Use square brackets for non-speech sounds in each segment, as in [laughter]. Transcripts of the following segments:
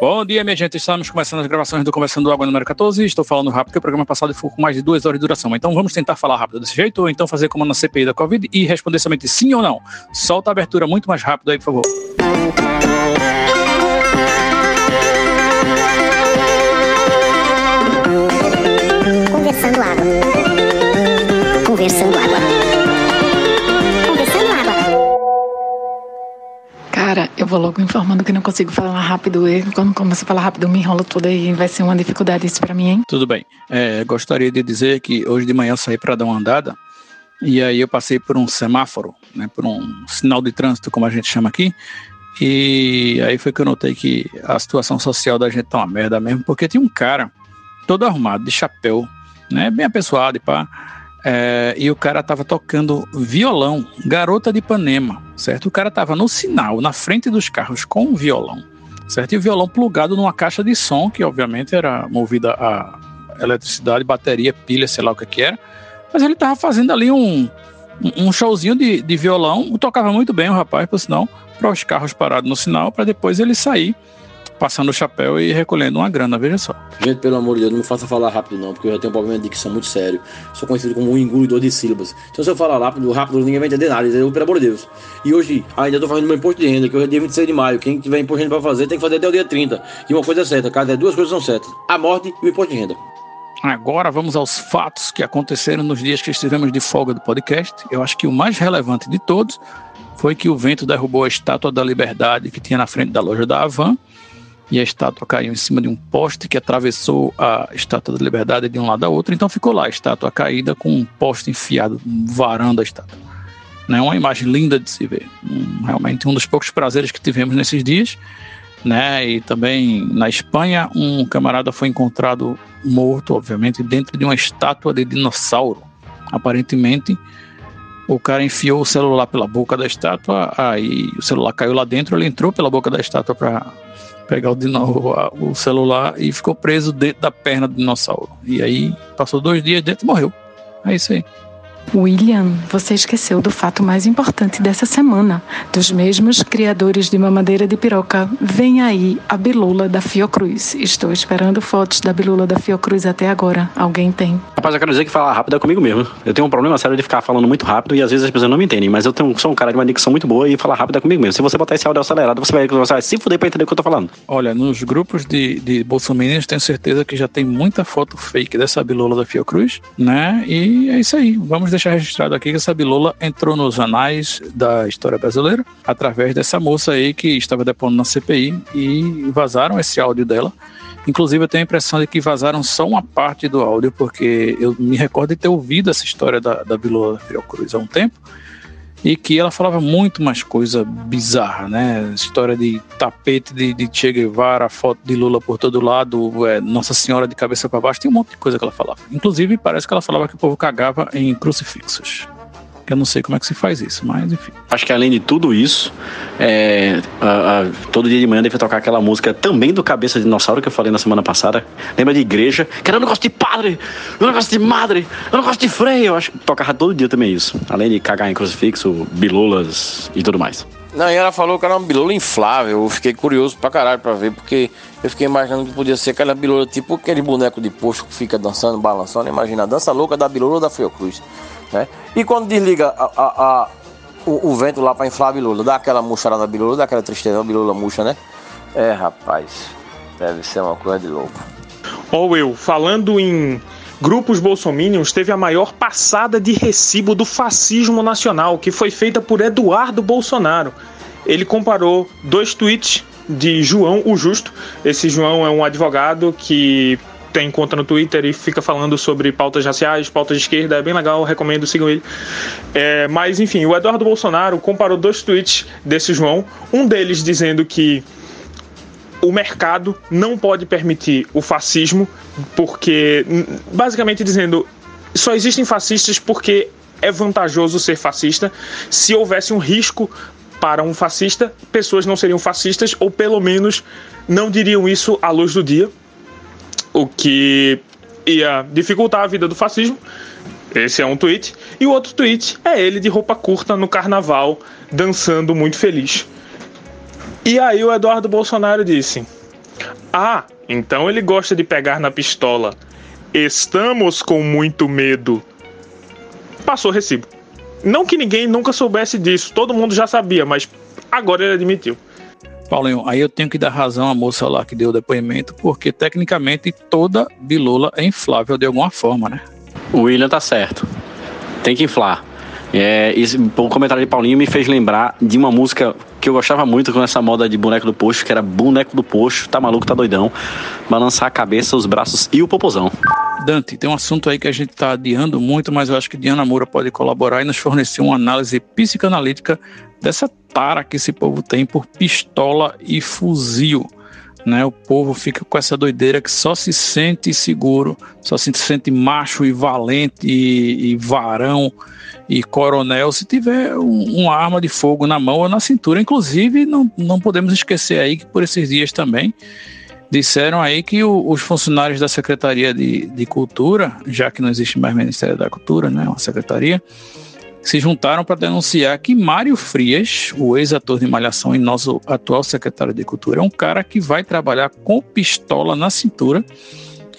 Bom dia, minha gente. Estamos começando as gravações do Conversando Água número 14. Estou falando rápido, porque o programa passado ficou com mais de duas horas de duração. Então vamos tentar falar rápido desse jeito, ou então fazer como na CPI da Covid e responder somente sim ou não. Solta a abertura muito mais rápido aí, por favor. Conversando água. Conversando água. Cara, eu vou logo informando que não consigo falar rápido. E quando começo a falar rápido, me enrolo toda e vai ser uma dificuldade isso pra mim, hein? Tudo bem. É, gostaria de dizer que hoje de manhã eu saí para dar uma andada e aí eu passei por um semáforo, né, por um sinal de trânsito, como a gente chama aqui. E aí foi que eu notei que a situação social da gente tá uma merda mesmo, porque tinha um cara todo arrumado, de chapéu, né, bem apessoado e pá. É, e o cara tava tocando violão, garota de Ipanema, certo? O cara tava no sinal, na frente dos carros com um violão, certo? E o violão plugado numa caixa de som, que obviamente era movida a eletricidade, bateria, pilha, sei lá o que que era. Mas ele tava fazendo ali um, um- showzinho de, de violão, tocava muito bem o rapaz, por sinal, para os carros parados no sinal, para depois ele sair passando o chapéu e recolhendo uma grana, veja só. Gente, pelo amor de Deus, não me faça falar rápido não, porque eu já tenho um problema de dicção muito sério. Sou conhecido como um engolidor de sílabas. Então se eu falar rápido, rápido ninguém vai entender nada, entendeu? Pelo amor de Deus. E hoje ainda tô fazendo meu imposto de renda, que hoje é dia 26 de maio. Quem tiver imposto de renda pra fazer tem que fazer até o dia 30. E uma coisa é certa, cara, duas coisas são certas. A morte e o imposto de renda. Agora vamos aos fatos que aconteceram nos dias que estivemos de folga do podcast. Eu acho que o mais relevante de todos foi que o vento derrubou a estátua da Liberdade que tinha na frente da loja da Avan e a estátua caiu em cima de um poste que atravessou a estátua da Liberdade de um lado a outro. Então ficou lá a estátua caída com um poste enfiado varão da estátua. Né? Uma imagem linda de se ver. Um- realmente um dos poucos prazeres que tivemos nesses dias. Né? E também na Espanha, um camarada foi encontrado morto, obviamente, dentro de uma estátua de dinossauro. Aparentemente, o cara enfiou o celular pela boca da estátua, aí o celular caiu lá dentro, ele entrou pela boca da estátua para pegar o, dino- o celular e ficou preso dentro da perna do dinossauro. E aí passou dois dias dentro e morreu. É isso aí. William, você esqueceu do fato mais importante dessa semana. Dos mesmos criadores de mamadeira de piroca, vem aí a bilula da Fiocruz. Estou esperando fotos da bilula da Fiocruz até agora. Alguém tem? Rapaz, eu quero dizer que falar rápido é comigo mesmo. Eu tenho um problema sério de ficar falando muito rápido e às vezes as pessoas não me entendem, mas eu tenho, sou um cara de uma dicção muito boa e falar rápido é comigo mesmo. Se você botar esse áudio acelerado, você vai, você vai se fuder pra entender o que eu tô falando. Olha, nos grupos de, de bolsominions tenho certeza que já tem muita foto fake dessa bilola da Fiocruz, né? E é isso aí. Vamos deixar registrado aqui que essa bilola entrou nos anais da história brasileira através dessa moça aí que estava depondo na CPI e vazaram esse áudio dela. Inclusive, eu tenho a impressão de que vazaram só uma parte do áudio, porque eu me recordo de ter ouvido essa história da, da bilola Fiocruz há um tempo e que ela falava muito mais coisa bizarra, né? História de tapete de, de Che Guevara, foto de Lula por todo lado, é, Nossa Senhora de cabeça para baixo, tem um monte de coisa que ela falava. Inclusive, parece que ela falava que o povo cagava em crucifixos. Eu não sei como é que se faz isso, mas enfim. Acho que além de tudo isso, é, a- a- todo dia de manhã deve tocar aquela música também do Cabeça de Dinossauro que eu falei na semana passada. Lembra de igreja? Que era um negócio de padre, um negócio de madre, um negócio de freio. Eu acho que tocava todo dia também isso. Além de cagar em crucifixo, bilulas e tudo mais. Não, e ela falou que era uma bilula inflável. Eu fiquei curioso pra caralho pra ver, porque eu fiquei imaginando que podia ser aquela bilula tipo aquele boneco de posto que fica dançando, balançando. Imagina a dança louca da bilula da Fiocruz. Né? E quando desliga a- a- a- o, o vento lá pra inflar a bilula, dá aquela murchada na bilula, dá aquela tristeza, a bilula murcha, né? É, rapaz, deve ser uma coisa de louco. Ó, Will, falando em grupos bolsominions, teve a maior passada de recibo do fascismo nacional, que foi feita por Eduardo Bolsonaro. Ele comparou dois tweets de João o Justo. Esse João é um advogado que tem conta no Twitter e fica falando sobre pautas raciais, pautas de esquerda, é bem legal, recomendo, sigam ele. É, mas enfim, o Eduardo Bolsonaro comparou dois tweets desse João, um deles dizendo que o mercado não pode permitir o fascismo, porque, basicamente dizendo, só existem fascistas porque é vantajoso ser fascista. Se houvesse um risco para um fascista, pessoas não seriam fascistas, ou pelo menos não diriam isso à luz do dia, o que ia dificultar a vida do fascismo. Esse é um tweet. E o outro tweet é ele de roupa curta no carnaval, dançando muito feliz. E aí o Eduardo Bolsonaro disse: Ah, então ele gosta de pegar na pistola. Estamos com muito medo. Passou recibo. Não que ninguém nunca soubesse disso, todo mundo já sabia, mas agora ele admitiu. Paulinho, aí eu tenho que dar razão à moça lá que deu o depoimento, porque tecnicamente toda bilula é inflável de alguma forma, né? O William tá certo. Tem que inflar. É, esse, o comentário de Paulinho me fez lembrar de uma música que eu gostava muito com essa moda de boneco do poxo, que era boneco do poxo, tá maluco, tá doidão, balançar a cabeça, os braços e o popozão. Dante, tem um assunto aí que a gente está adiando muito, mas eu acho que Diana Moura pode colaborar e nos fornecer uma análise psicanalítica dessa tara que esse povo tem por pistola e fuzil. Né, o povo fica com essa doideira que só se sente seguro, só se sente macho e valente e, e varão e coronel se tiver um, uma arma de fogo na mão ou na cintura. Inclusive, não, não podemos esquecer aí que por esses dias também disseram aí que o, os funcionários da Secretaria de, de Cultura, já que não existe mais Ministério da Cultura, né, uma secretaria, se juntaram para denunciar que Mário Frias, o ex-ator de Malhação e nosso atual secretário de Cultura, é um cara que vai trabalhar com pistola na cintura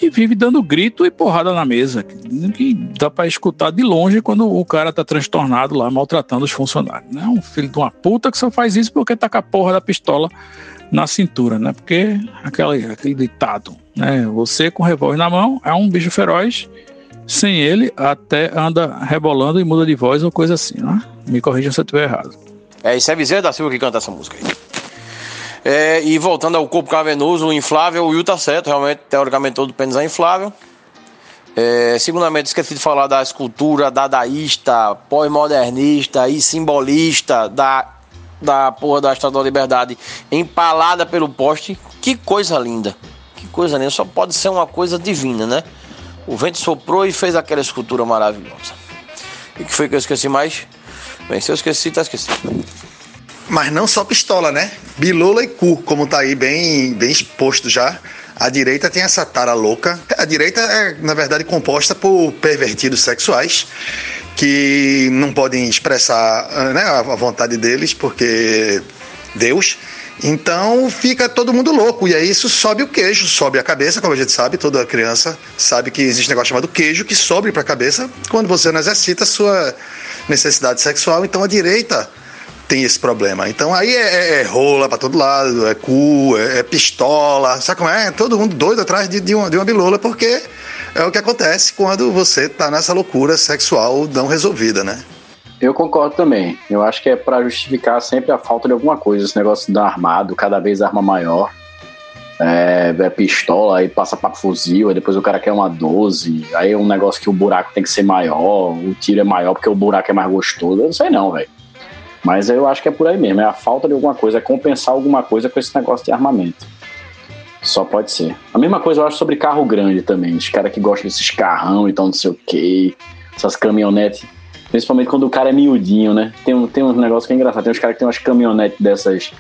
e vive dando grito e porrada na mesa, que dá para escutar de longe quando o cara tá transtornado lá, maltratando os funcionários. É um filho de uma puta que só faz isso porque tá com a porra da pistola na cintura, né? Porque aquele, aquele ditado, né? Você com revólver na mão é um bicho feroz sem ele, até anda rebolando e muda de voz ou coisa assim, né? Me corrija se eu estiver errado. É, isso é Bezerra da Silva que canta essa música aí. É, e voltando ao corpo cavenoso, o inflável, o Will tá certo, realmente, teoricamente todo pênis é inflável. É, segundamente, esqueci de falar da escultura dadaísta, pós-modernista e simbolista da, da porra da Estátua da Liberdade empalada pelo poste. Que coisa linda! Que coisa linda! Só pode ser uma coisa divina, né? O vento soprou e fez aquela escultura maravilhosa. E que foi que eu esqueci mais? Bem, se eu esqueci, tá esquecido. Mas não só pistola, né? Bilula e cu, como tá aí bem, bem exposto já. A direita tem essa tara louca. A direita é, na verdade, composta por pervertidos sexuais que não podem expressar né, a vontade deles, porque Deus então fica todo mundo louco. E aí isso sobe o queijo, sobe a cabeça, como a gente sabe, toda criança sabe que existe um negócio chamado queijo que sobe para a cabeça quando você não exercita a sua necessidade sexual. Então a direita tem esse problema. Então aí é, é, é rola para todo lado, é cu, é, é, pistola, sabe como é? Todo mundo doido atrás de, de, uma, de uma bilola, porque é o que acontece quando você tá nessa loucura sexual não resolvida, né? Eu concordo também. Eu acho que é para justificar sempre a falta de alguma coisa. Esse negócio da armado, cada vez arma maior. É, é pistola, aí passa para fuzil, aí depois o cara quer uma 12. Aí é um negócio que o buraco tem que ser maior, o tiro é maior porque o buraco é mais gostoso. Eu não sei não, velho. Mas eu acho que é por aí mesmo. É a falta de alguma coisa, é compensar alguma coisa com esse negócio de armamento. Só pode ser. A mesma coisa eu acho sobre carro grande também. Os caras que gostam desses carrão e então não sei o quê. Essas caminhonetes Principalmente quando o cara é miudinho, né? Tem, um, tem um negócio que é engraçado. Tem uns caras que tem umas caminhonetes dessas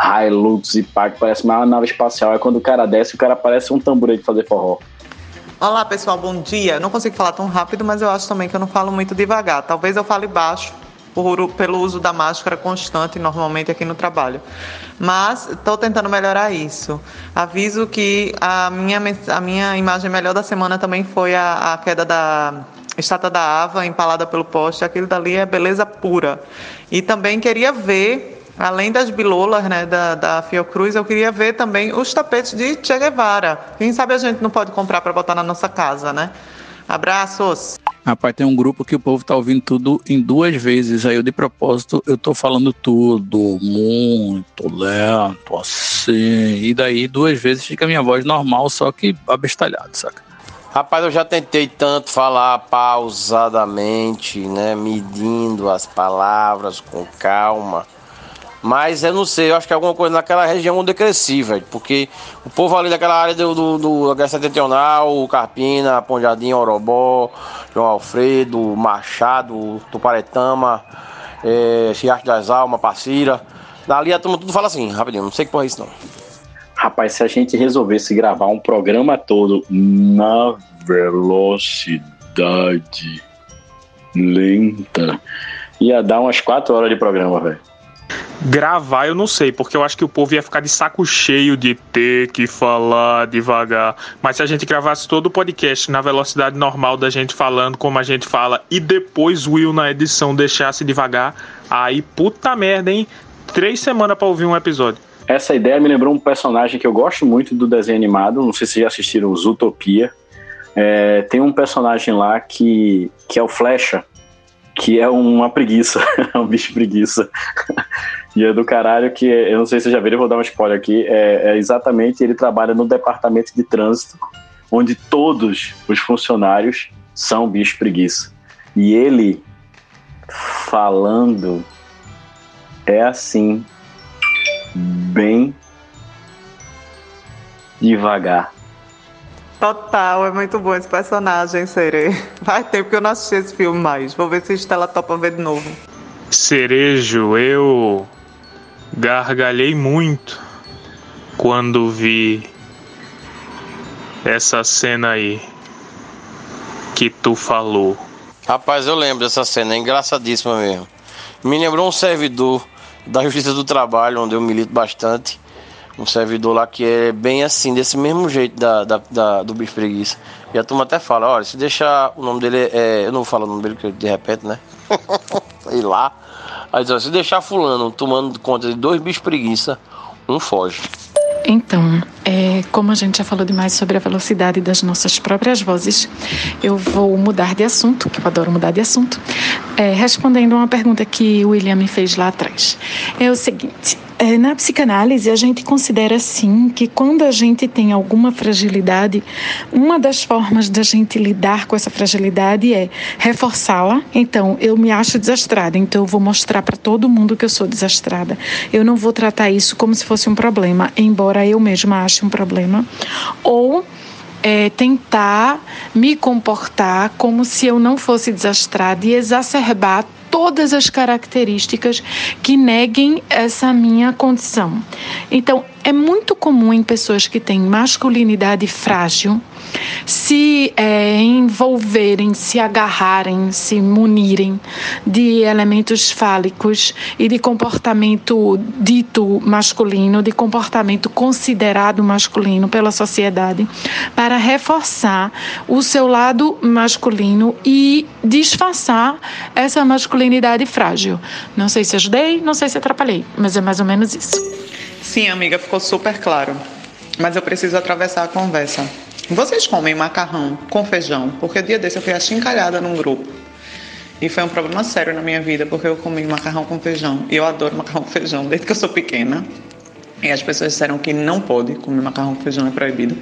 Hilux e pá, que parece uma nave espacial. Aí quando o cara desce, o cara parece um tambor de fazer forró. Olá pessoal, bom dia. não consigo falar tão rápido, mas eu acho também que eu não falo muito devagar. Talvez eu fale baixo por, pelo uso da máscara constante normalmente aqui no trabalho. Mas estou tentando melhorar isso. Aviso que a minha, a minha imagem melhor da semana também foi a, a queda da estátua da Ava empalada pelo poste, aquilo dali é beleza pura. E também queria ver, além das bilolas né, da, da Fiocruz, eu queria ver também os tapetes de Che Guevara. Quem sabe a gente não pode comprar para botar na nossa casa, né? Abraços! Rapaz, tem um grupo que o povo tá ouvindo tudo em duas vezes. Aí eu, de propósito, eu tô falando tudo muito lento, assim. E daí, duas vezes fica a minha voz normal, só que abestalhado, saca? Rapaz, eu já tentei tanto falar pausadamente, né? Medindo as palavras com calma. Mas eu não sei, eu acho que alguma coisa naquela região onde eu cresci, velho. Porque o povo ali daquela área do, do, do da Setentrional, Carpina, Ponjadinho, Orobó, João Alfredo, Machado, Tuparetama, é, das Almas, Passira. Dali a turma tudo fala assim, rapidinho, não sei que porra é isso não. Rapaz, se a gente resolvesse gravar um programa todo na velocidade lenta, ia dar umas quatro horas de programa, velho. Gravar eu não sei, porque eu acho que o povo ia ficar de saco cheio de ter que falar devagar. Mas se a gente gravasse todo o podcast na velocidade normal da gente falando como a gente fala e depois o Will na edição deixasse devagar, aí puta merda, hein? Três semanas pra ouvir um episódio. Essa ideia me lembrou um personagem que eu gosto muito do desenho animado. Não sei se já assistiram Zootopia. É, tem um personagem lá que, que é o Flecha, que é uma preguiça, [laughs] é um bicho preguiça. [laughs] e é do caralho que, eu não sei se vocês já viram, eu vou dar um spoiler aqui, é, é exatamente, ele trabalha no departamento de trânsito, onde todos os funcionários são bicho preguiça. E ele falando é assim, bem devagar. Total, é muito bom esse personagem, Serê. [laughs] Vai ter, porque eu não assisti esse filme mais. Vou ver se Estela topa ver de novo. Cerejo, eu gargalhei muito quando vi essa cena aí que tu falou. Rapaz, eu lembro dessa cena, é engraçadíssima mesmo. Me lembrou um servidor da Justiça do Trabalho, onde eu milito bastante um servidor lá que é bem assim, desse mesmo jeito da, da, da do bicho preguiça. E a turma até fala, olha, se deixar o nome dele, é, eu não vou falar o nome dele porque de repente, né? [laughs] Sei lá. Aí se deixar fulano tomando conta de dois bichos preguiça, um foge. Então, é, como a gente já falou demais sobre a velocidade das nossas próprias vozes, eu vou mudar de assunto, que eu adoro mudar de assunto, é, respondendo uma pergunta que o William me fez lá atrás. É o seguinte: na psicanálise, a gente considera sim que quando a gente tem alguma fragilidade, uma das formas da gente lidar com essa fragilidade é reforçá-la. Então, eu me acho desastrada, então eu vou mostrar para todo mundo que eu sou desastrada. Eu não vou tratar isso como se fosse um problema, embora eu mesma ache um problema. Ou é, tentar me comportar como se eu não fosse desastrada e exacerbar todas as características que neguem essa minha condição. Então, é muito comum em pessoas que têm masculinidade frágil se é, envolverem, se agarrarem, se munirem de elementos fálicos e de comportamento dito masculino, de comportamento considerado masculino pela sociedade, para reforçar o seu lado masculino e disfarçar essa masculinidade frágil. Não sei se ajudei, não sei se atrapalhei, mas é mais ou menos isso. Sim, amiga, ficou super claro. Mas eu preciso atravessar a conversa. Vocês comem macarrão com feijão? Porque dia desse eu fui achincalhada num grupo. E foi um problema sério na minha vida, porque eu comi macarrão com feijão. E eu adoro macarrão com feijão desde que eu sou pequena. E as pessoas disseram que não pode comer macarrão com feijão, é proibido.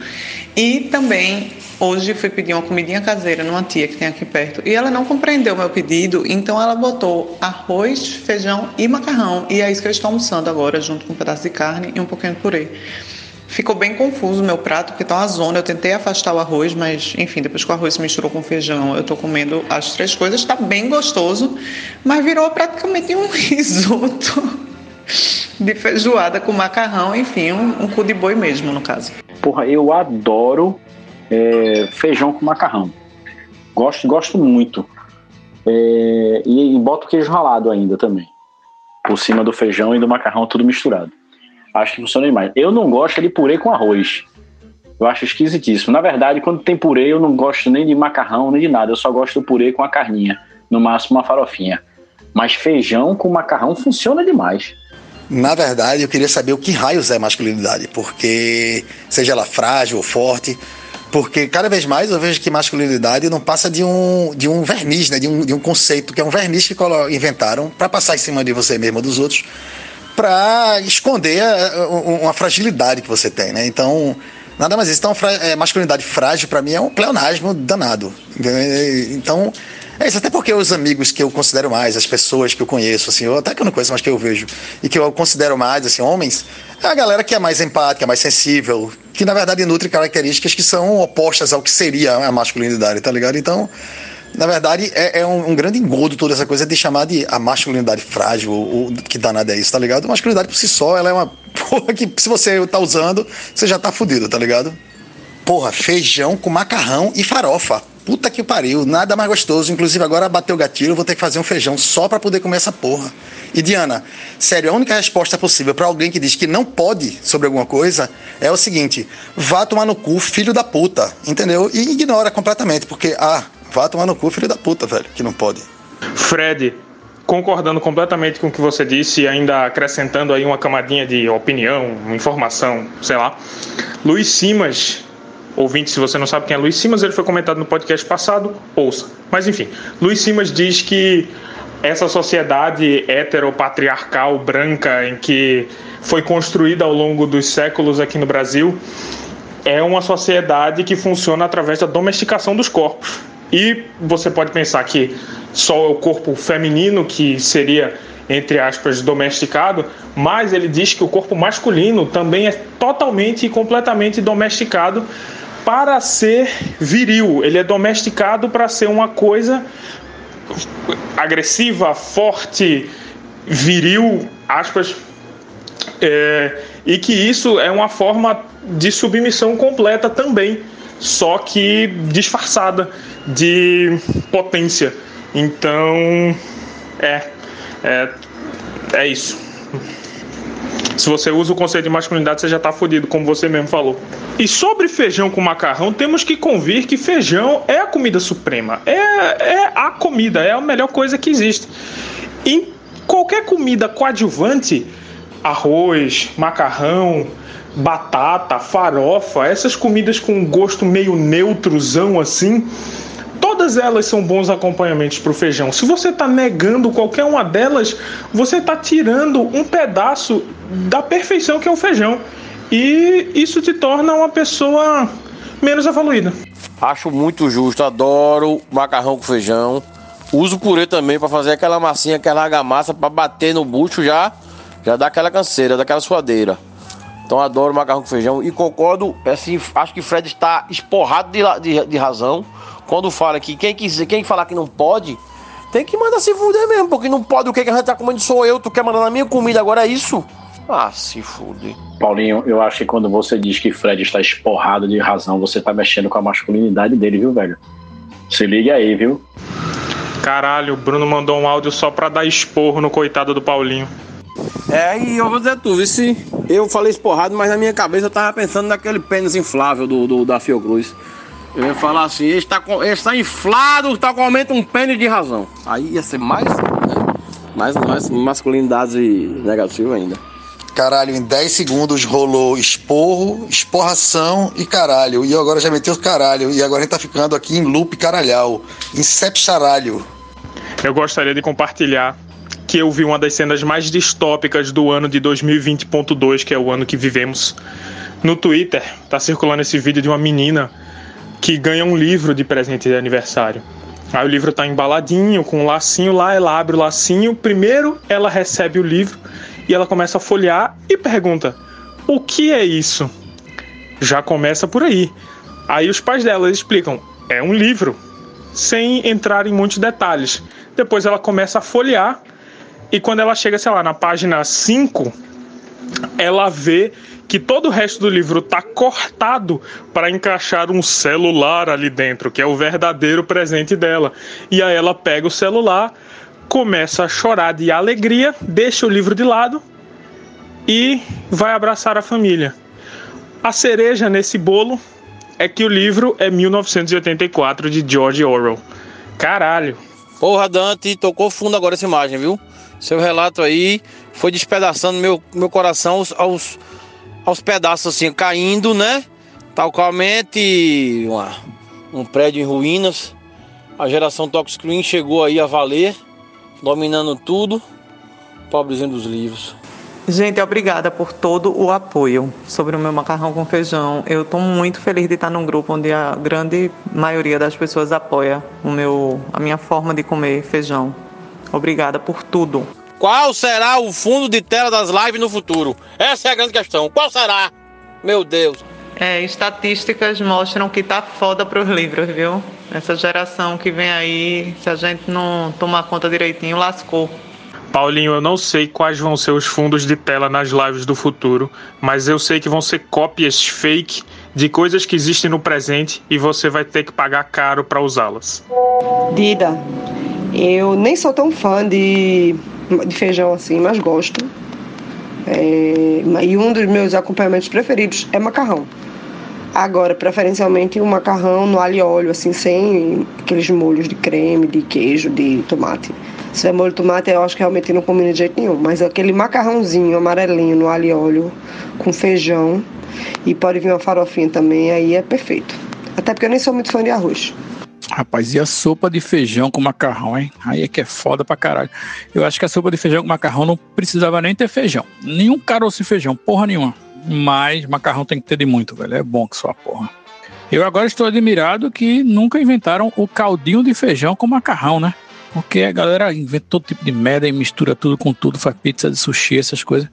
E também, hoje fui pedir uma comidinha caseira numa tia que tem aqui perto. E ela não compreendeu meu pedido, então ela botou arroz, feijão e macarrão. E é isso que eu estou almoçando agora, junto com um pedaço de carne e um pouquinho de purê. Ficou bem confuso o meu prato, porque tá uma zona. Eu tentei afastar o arroz, mas enfim, depois que o arroz se misturou com feijão, eu tô comendo as três coisas. Tá bem gostoso, mas virou praticamente um [laughs] risoto de feijoada com macarrão, enfim, um, um cu de boi mesmo, no caso. Porra, eu adoro é, feijão com macarrão. Gosto, gosto muito. É, e, e boto queijo ralado ainda também. Por cima do feijão e do macarrão, tudo misturado. Acho que funciona demais. Eu não gosto de purê com arroz. Eu acho esquisitíssimo. Na verdade, quando tem purê, eu não gosto nem de macarrão, nem de nada. Eu só gosto do purê com a carninha. No máximo, uma farofinha. Mas feijão com macarrão funciona demais. Na verdade, eu queria saber o que raios é masculinidade, porque seja ela frágil ou forte, porque cada vez mais eu vejo que masculinidade não passa de um, de um verniz, né? de, um, de um conceito que é um verniz que inventaram para passar em cima de você mesmo dos outros, para esconder uma fragilidade que você tem. Né? Então, nada mais isso. Então, é, masculinidade frágil para mim é um pleonasmo danado. Então, é isso, até porque os amigos que eu considero mais, as pessoas que eu conheço, assim, ou até que eu não conheço, mas que eu vejo, e que eu considero mais, assim, homens, é a galera que é mais empática, mais sensível, que na verdade nutre características que são opostas ao que seria a masculinidade, tá ligado? Então, na verdade, é, é um, um, grande engodo toda essa coisa de chamar de a masculinidade frágil, ou, que danada é isso, tá ligado? A masculinidade por si só, ela é uma [laughs] porra que se você tá usando, você já tá fudido, tá ligado? Porra, feijão com macarrão e farofa. Puta que pariu, nada mais gostoso. Inclusive, agora bateu o gatilho, vou ter que fazer um feijão só para poder comer essa porra. E Diana, sério, a única resposta possível para alguém que diz que não pode sobre alguma coisa é o seguinte: vá tomar no cu, filho da puta, entendeu? E ignora completamente, porque, ah, vá tomar no cu, filho da puta, velho, que não pode. Fred, concordando completamente com o que você disse e ainda acrescentando aí uma camadinha de opinião, informação, sei lá. Luiz Simas, ouvinte, se você não sabe quem é Luiz Simas, ele foi comentado no podcast passado, ouça. Mas enfim, Luiz Simas diz que essa sociedade heteropatriarcal branca em que foi construída ao longo dos séculos aqui no Brasil é uma sociedade que funciona através da domesticação dos corpos. E você pode pensar que só é o corpo feminino que seria, entre aspas, domesticado, mas ele diz que o corpo masculino também é totalmente e completamente domesticado para ser viril. Ele é domesticado para ser uma coisa agressiva, forte, viril, aspas, é, e que isso é uma forma de submissão completa também, só que disfarçada de potência. Então, é, é, é isso. Se você usa o conceito de masculinidade, você já está fodido, como você mesmo falou. E sobre feijão com macarrão, temos que convir que feijão é a comida suprema. É, é a comida, é a melhor coisa que existe. Em qualquer comida coadjuvante, arroz, macarrão, batata, farofa, essas comidas com gosto meio neutrozão assim, Todas elas são bons acompanhamentos para o feijão. Se você está negando qualquer uma delas, você está tirando um pedaço da perfeição que é o feijão. E isso te torna uma pessoa menos evoluída. Acho muito justo, adoro macarrão com feijão. Uso purê também para fazer aquela massinha, aquela argamassa para bater no bucho já, já dá aquela canseira, daquela suadeira. Então adoro macarrão com feijão e concordo, assim, acho que Fred está esporrado de, de, de razão quando fala que quem quiser, quem falar que não pode, tem que mandar se fuder mesmo, porque não pode o que a gente tá comendo sou eu, tu quer mandar na minha comida, agora é isso? Ah, se fuder. Paulinho, eu acho que quando você diz que Fred está esporrado de razão, você tá mexendo com a masculinidade dele, viu, velho? Se liga aí, viu? Caralho, o Bruno mandou um áudio só pra dar esporro no coitado do Paulinho. É, e eu vou dizer tu, se eu falei esporrado, mas na minha cabeça eu tava pensando naquele pênis inflável do, do da Fiocruz. Eu ia falar assim, ele está, ele está inflado, está com aumento um pênis de razão. Aí ia ser mais, mais, mais masculinidade negativa ainda. Caralho, em 10 segundos rolou esporro, esporração e caralho. E agora já meteu caralho. E agora a gente tá ficando aqui em loop caralhau. Incepcharalho. Eu gostaria de compartilhar que eu vi uma das cenas mais distópicas do ano de 2020.2, que é o ano que vivemos. No Twitter, tá circulando esse vídeo de uma menina que ganha um livro de presente de aniversário. Aí o livro tá embaladinho, com um lacinho lá, ela abre o lacinho. Primeiro ela recebe o livro e ela começa a folhear e pergunta: O que é isso? Já começa por aí. Aí os pais dela explicam: É um livro, sem entrar em muitos detalhes. Depois ela começa a folhear e quando ela chega, sei lá, na página 5, ela vê que todo o resto do livro tá cortado para encaixar um celular ali dentro, que é o verdadeiro presente dela. E aí ela pega o celular, começa a chorar de alegria, deixa o livro de lado e vai abraçar a família. A cereja nesse bolo é que o livro é 1984 de George Orwell. Caralho. Porra, Dante, tocou fundo agora essa imagem, viu? Seu relato aí foi despedaçando meu, meu coração aos, aos aos pedaços assim, caindo, né? Talcamente uma, um prédio em ruínas. A geração Talk Screen chegou aí a valer, dominando tudo. Pobrezinho dos livros. Gente, obrigada por todo o apoio sobre o meu macarrão com feijão. Eu estou muito feliz de estar num grupo onde a grande maioria das pessoas apoia o meu, a minha forma de comer feijão. Obrigada por tudo. Qual será o fundo de tela das lives no futuro? Essa é a grande questão. Qual será? Meu Deus. É, estatísticas mostram que tá foda pros livros, viu? Essa geração que vem aí, se a gente não tomar conta direitinho, lascou. Paulinho, eu não sei quais vão ser os fundos de tela nas lives do futuro, mas eu sei que vão ser cópias fake de coisas que existem no presente e você vai ter que pagar caro para usá-las. Dida, eu nem sou tão fã de de feijão assim, mas gosto. É, e um dos meus acompanhamentos preferidos é macarrão. Agora, preferencialmente um macarrão no alho e óleo, assim, sem aqueles molhos de creme, de queijo, de tomate. Se é molho de tomate, eu acho que realmente não combina de jeito nenhum. Mas aquele macarrãozinho amarelinho no alho e óleo, com feijão, e pode vir uma farofinha também, aí é perfeito. Até porque eu nem sou muito fã de arroz. Rapaz, e a sopa de feijão com macarrão, hein? Aí é que é foda pra caralho. Eu acho que a sopa de feijão com macarrão não precisava nem ter feijão. Nenhum caroço de feijão, porra nenhuma. Mas macarrão tem que ter de muito, velho. É bom que sua porra. Eu agora estou admirado que nunca inventaram o caldinho de feijão com macarrão, né? Porque a galera inventa todo tipo de merda e mistura tudo com tudo, faz pizza de sushi, essas coisas.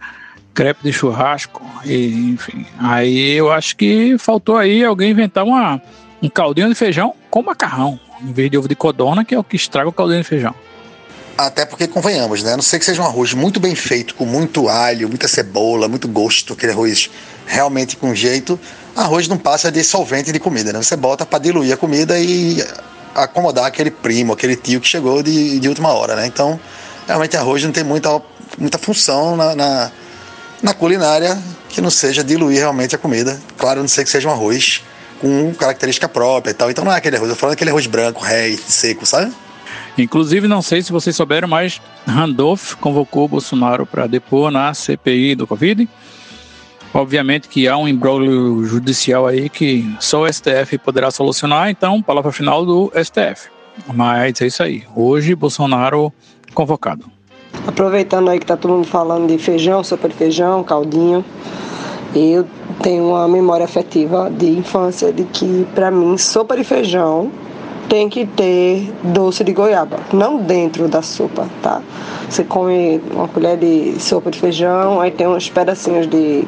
Crepe de churrasco, e, enfim. Aí eu acho que faltou aí alguém inventar uma um caldinho de feijão com macarrão, em vez de ovo de codona, que é o que estraga o caldinho de feijão. Até porque, convenhamos, né? A não sei que seja um arroz muito bem feito, com muito alho, muita cebola, muito gosto, aquele arroz realmente com jeito. Arroz não passa de solvente de comida, né? Você bota para diluir a comida e acomodar aquele primo, aquele tio que chegou de, de última hora, né? Então, realmente arroz não tem muita, muita função na, na, na culinária que não seja diluir realmente a comida. Claro, não sei que seja um arroz com característica própria e tal. Então não é aquele arroz, eu tô falando aquele arroz branco, ré, seco, sabe? Inclusive, não sei se vocês souberam, mas Randolph convocou Bolsonaro para depor na CPI do Covid. Obviamente que há um imbróglio judicial aí que só o STF poderá solucionar, então, palavra final do STF. Mas é isso aí. Hoje, Bolsonaro convocado. Aproveitando aí que tá todo mundo falando de feijão, sopa de feijão, caldinho, eu tenho uma memória afetiva de infância de que, para mim, sopa de feijão tem que ter doce de goiaba, não dentro da sopa, tá? Você come uma colher de sopa de feijão, aí tem uns pedacinhos de,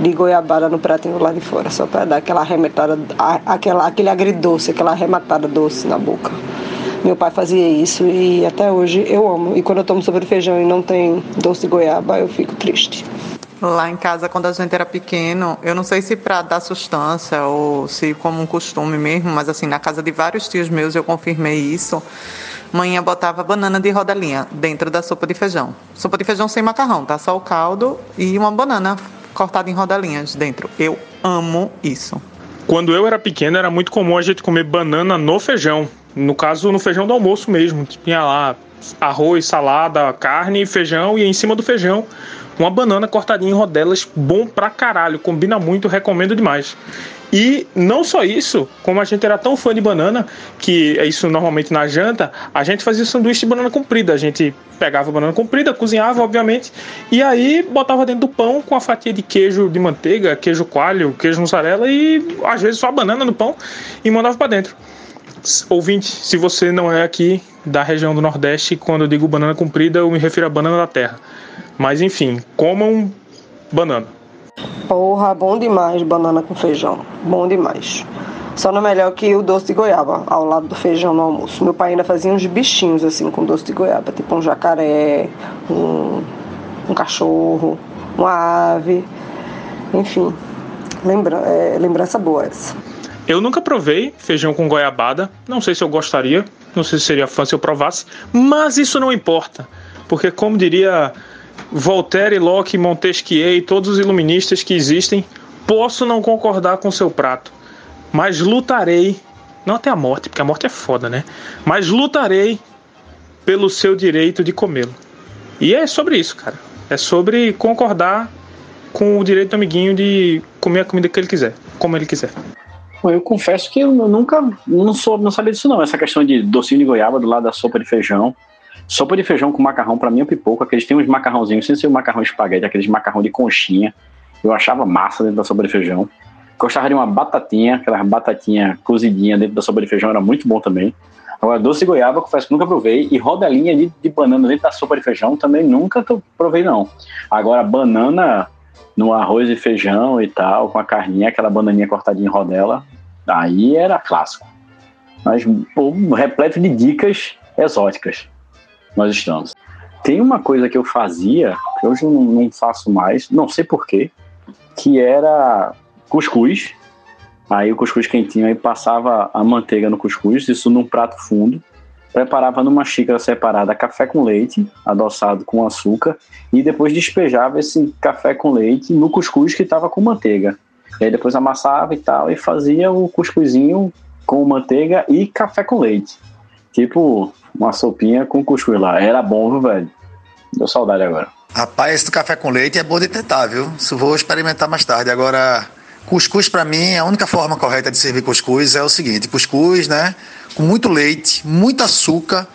de goiabada no pratinho lá de fora, só para dar aquela arremetada, aquela, aquele agridoce, aquela arrematada doce na boca. Meu pai fazia isso e até hoje eu amo. E quando eu tomo sopa de feijão e não tem doce de goiaba, eu fico triste. Lá em casa, quando a gente era pequeno, eu não sei se para dar sustância ou se como um costume mesmo, mas assim, na casa de vários tios meus eu confirmei isso. Manhã botava banana de rodelinha dentro da sopa de feijão. Sopa de feijão sem macarrão, tá? Só o caldo e uma banana cortada em rodelinhas dentro. Eu amo isso. Quando eu era pequeno, era muito comum a gente comer banana no feijão. No caso, no feijão do almoço mesmo. Tinha lá arroz, salada, carne, feijão e em cima do feijão uma banana cortadinha em rodelas, bom pra caralho, combina muito, recomendo demais. E não só isso, como a gente era tão fã de banana, que é isso normalmente na janta, a gente fazia sanduíche de banana comprida. A gente pegava banana comprida, cozinhava, obviamente, e aí botava dentro do pão com a fatia de queijo de manteiga, queijo coalho, queijo mussarela e às vezes só a banana no pão e mandava para dentro. Ouvinte, se você não é aqui da região do Nordeste, quando eu digo banana comprida, eu me refiro à banana da terra. Mas enfim, comam banana. Porra, bom demais banana com feijão. Bom demais. Só não é melhor que o doce de goiaba ao lado do feijão no almoço. Meu pai ainda fazia uns bichinhos assim com doce de goiaba, tipo um jacaré, um, um cachorro, uma ave, enfim. Lembra, é, lembrança boa essa. Eu nunca provei feijão com goiabada. Não sei se eu gostaria, não sei se seria fã se eu provasse, mas isso não importa, porque como diria Voltaire, Locke, Montesquieu e todos os iluministas que existem, posso não concordar com seu prato, mas lutarei, não até a morte, porque a morte é foda, né? Mas lutarei pelo seu direito de comê-lo. E é sobre isso, cara. É sobre concordar com o direito do amiguinho de comer a comida que ele quiser, como ele quiser. Eu confesso que eu nunca não sou não sabia disso não, essa questão de docinho de goiaba do lado da sopa de feijão. Sopa de feijão com macarrão, para mim é pipoca, aqueles tem uns macarrãozinhos, sem ser o macarrão espaguete, aqueles macarrão de conchinha. Eu achava massa dentro da sopa de feijão. Gostava de uma batatinha, aquela batatinha cozidinha dentro da sopa de feijão, era muito bom também. Agora, doce goiaba, confesso que nunca provei. E rodelinha de, de banana dentro da sopa de feijão também nunca provei, não. Agora, banana no arroz e feijão e tal, com a carninha, aquela bananinha cortadinha em rodela, aí era clássico. Mas pô, repleto de dicas exóticas nós estamos. Tem uma coisa que eu fazia, que hoje eu não faço mais, não sei porquê, que era cuscuz. Aí o cuscuz quentinho, aí passava a manteiga no cuscuz, isso num prato fundo. preparava numa xícara separada café com leite, adoçado com açúcar, e depois despejava esse café com leite no cuscuz que estava com manteiga. E aí depois amassava e tal, e fazia o cuscuzinho com manteiga e café com leite. Tipo, uma sopinha com cuscuz lá. Era bom, viu, velho? Deu saudade agora. Rapaz, do café com leite é bom de tentar, viu? Isso vou experimentar mais tarde. Agora, cuscuz para mim, a única forma correta de servir cuscuz é o seguinte: cuscuz, né? Com muito leite, muito açúcar,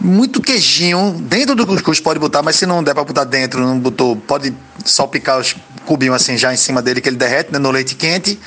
muito queijinho. Dentro do cuscuz pode botar, mas se não der para botar dentro, não botou, pode só picar os cubinhos assim já em cima dele que ele derrete, né, no leite quente.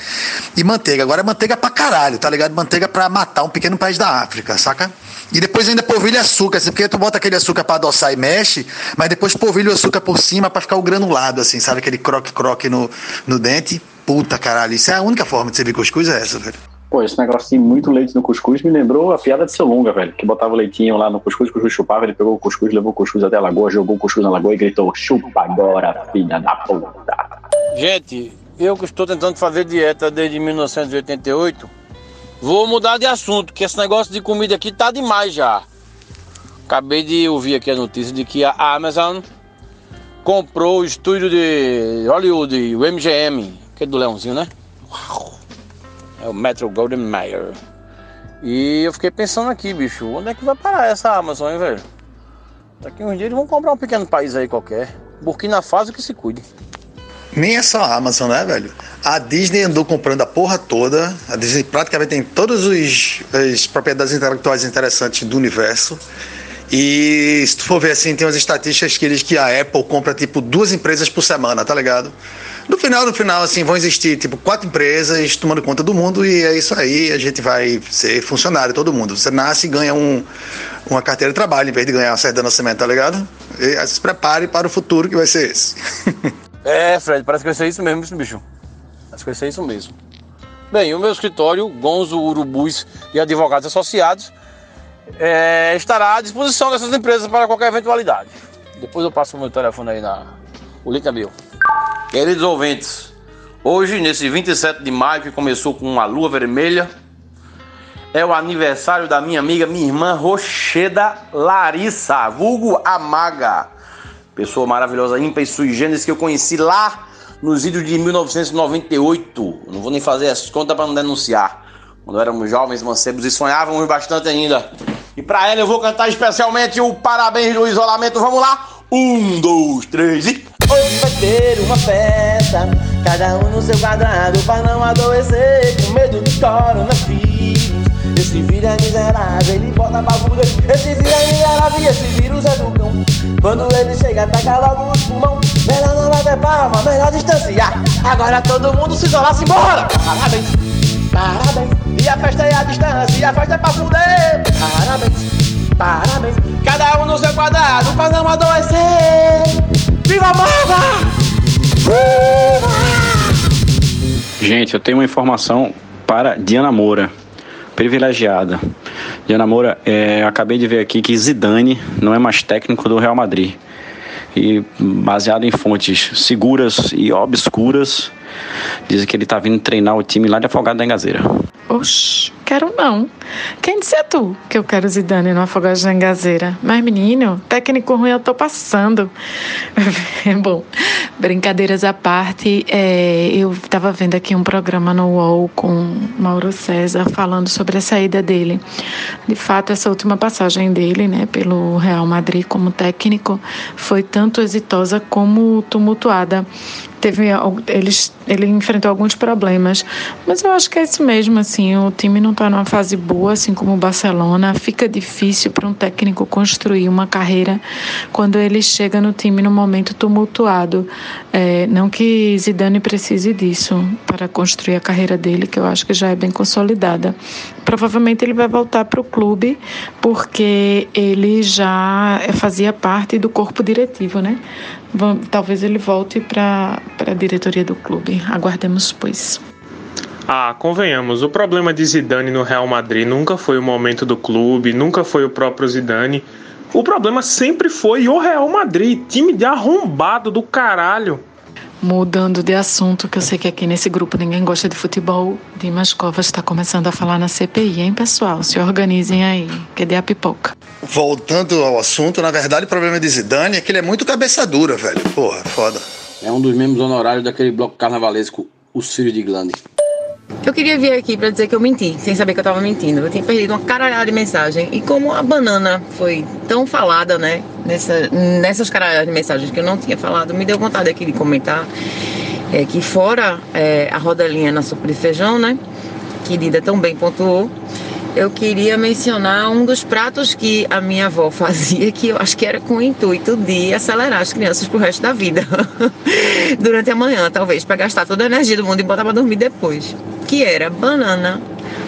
E manteiga. Agora é manteiga pra caralho, tá ligado? Manteiga pra matar um pequeno país da África, saca? E depois ainda polvilha açúcar, assim, porque tu bota aquele açúcar para adoçar e mexe, mas depois polvilha o açúcar por cima para ficar o granulado, assim, sabe? Aquele croque-croque no, no dente. Puta caralho, isso é a única forma de servir cuscuz, é essa, velho. Pô, esse negócio de muito leite no cuscuz me lembrou a piada de seu longa, velho. Que botava o leitinho lá no cuscuz, o cuscuz chupava, ele pegou o cuscuz, levou o cuscuz até a lagoa, jogou o cuscuz na lagoa e gritou: chupa agora, filha da puta. Gente, eu que estou tentando fazer dieta desde 1988, vou mudar de assunto, que esse negócio de comida aqui tá demais já. Acabei de ouvir aqui a notícia de que a Amazon comprou o estúdio de Hollywood, o MGM, que é do Leãozinho, né? Uau. É o Metro Golden Mayer. E eu fiquei pensando aqui, bicho, onde é que vai parar essa Amazon, hein, velho? Daqui uns dias eles vão comprar um pequeno país aí qualquer. Burkina Faso que se cuide. Nem é só a Amazon, né, velho? A Disney andou comprando a porra toda. A Disney praticamente tem todas as propriedades intelectuais interessantes do universo. E se tu for ver assim, tem umas estatísticas que diz que a Apple compra tipo duas empresas por semana, tá ligado? No final, no final, assim, vão existir tipo quatro empresas tomando conta do mundo e é isso aí, a gente vai ser funcionário, todo mundo. Você nasce e ganha um, uma carteira de trabalho em vez de ganhar uma certa nascimento, tá ligado? E se prepare para o futuro que vai ser esse. [laughs] é, Fred, parece que vai ser isso mesmo, bicho. Parece que vai ser isso mesmo. Bem, o meu escritório, Gonzo Urubus e Advogados Associados, é, estará à disposição dessas empresas para qualquer eventualidade. Depois eu passo o meu telefone aí na. O link é meu. Queridos ouvintes, hoje, nesse 27 de maio, que começou com uma lua vermelha, é o aniversário da minha amiga, minha irmã Rocheda Larissa, vulgo Amaga. Pessoa maravilhosa, ímpar e sui generis que eu conheci lá nos idos de 1998. Não vou nem fazer as contas para não denunciar. Quando éramos jovens, mancebos e sonhávamos bastante ainda. E para ela eu vou cantar especialmente o Parabéns do Isolamento. Vamos lá? Um, dois, três e. Hoje vai ter uma festa, cada um no seu quadrado, pra não adoecer com medo do coronavírus. Esse vírus é miserável, ele bota fuder. Esse vírus é miserável esse vírus é do cão. Quando ele chega, ataca logo os pulmão. Melhor não bater palma, melhor distanciar. Agora todo mundo se isolar, se embora. Parabéns, parabéns. E a festa é a distância, e a festa é pra fuder. Parabéns, parabéns. Cada um no seu quadrado, pra não adoecer. Viva a moda! Gente, eu tenho uma informação para Diana Moura, privilegiada. Diana Moura, é, acabei de ver aqui que Zidane não é mais técnico do Real Madrid. E baseado em fontes seguras e obscuras, dizem que ele está vindo treinar o time lá de Afogado da Engazeira. Oxi, quero não. Quem disse é tu que eu quero Zidane no Afogado da Engazeira? Mas, menino, técnico ruim eu tô passando. [laughs] Bom, brincadeiras à parte, é, eu estava vendo aqui um programa no UOL com Mauro César falando sobre a saída dele. De fato, essa última passagem dele, né, pelo Real Madrid como técnico, foi tanto exitosa como tumultuada teve eles ele enfrentou alguns problemas, mas eu acho que é isso mesmo assim, o time não está numa fase boa, assim como o Barcelona, fica difícil para um técnico construir uma carreira quando ele chega no time no momento tumultuado. É, não que Zidane precise disso para construir a carreira dele, que eu acho que já é bem consolidada. Provavelmente ele vai voltar para o clube porque ele já fazia parte do corpo diretivo, né? Talvez ele volte para a diretoria do clube. Aguardemos, pois. Ah, convenhamos, o problema de Zidane no Real Madrid nunca foi o momento do clube, nunca foi o próprio Zidane. O problema sempre foi o Real Madrid, time de arrombado do caralho. Mudando de assunto, que eu sei que aqui nesse grupo ninguém gosta de futebol, Dimas Covas está começando a falar na CPI, hein, pessoal? Se organizem aí, cadê a pipoca? Voltando ao assunto, na verdade o problema de Zidane é que ele é muito cabeça dura, velho. Porra, foda. É um dos membros honorários daquele bloco carnavalesco, os Filhos de Glande. Eu queria vir aqui para dizer que eu menti, sem saber que eu tava mentindo. Eu tinha perdido uma caralhada de mensagem. E como a banana foi tão falada, né? Nessa, nessas caralhadas de mensagens que eu não tinha falado, me deu vontade aqui de comentar é, que fora é, a rodelinha na sopa de feijão, né? Que Dida tão bem pontuou. Eu queria mencionar um dos pratos que a minha avó fazia, que eu acho que era com o intuito de acelerar as crianças pro resto da vida. [laughs] Durante a manhã, talvez, para gastar toda a energia do mundo e botar para dormir depois que era banana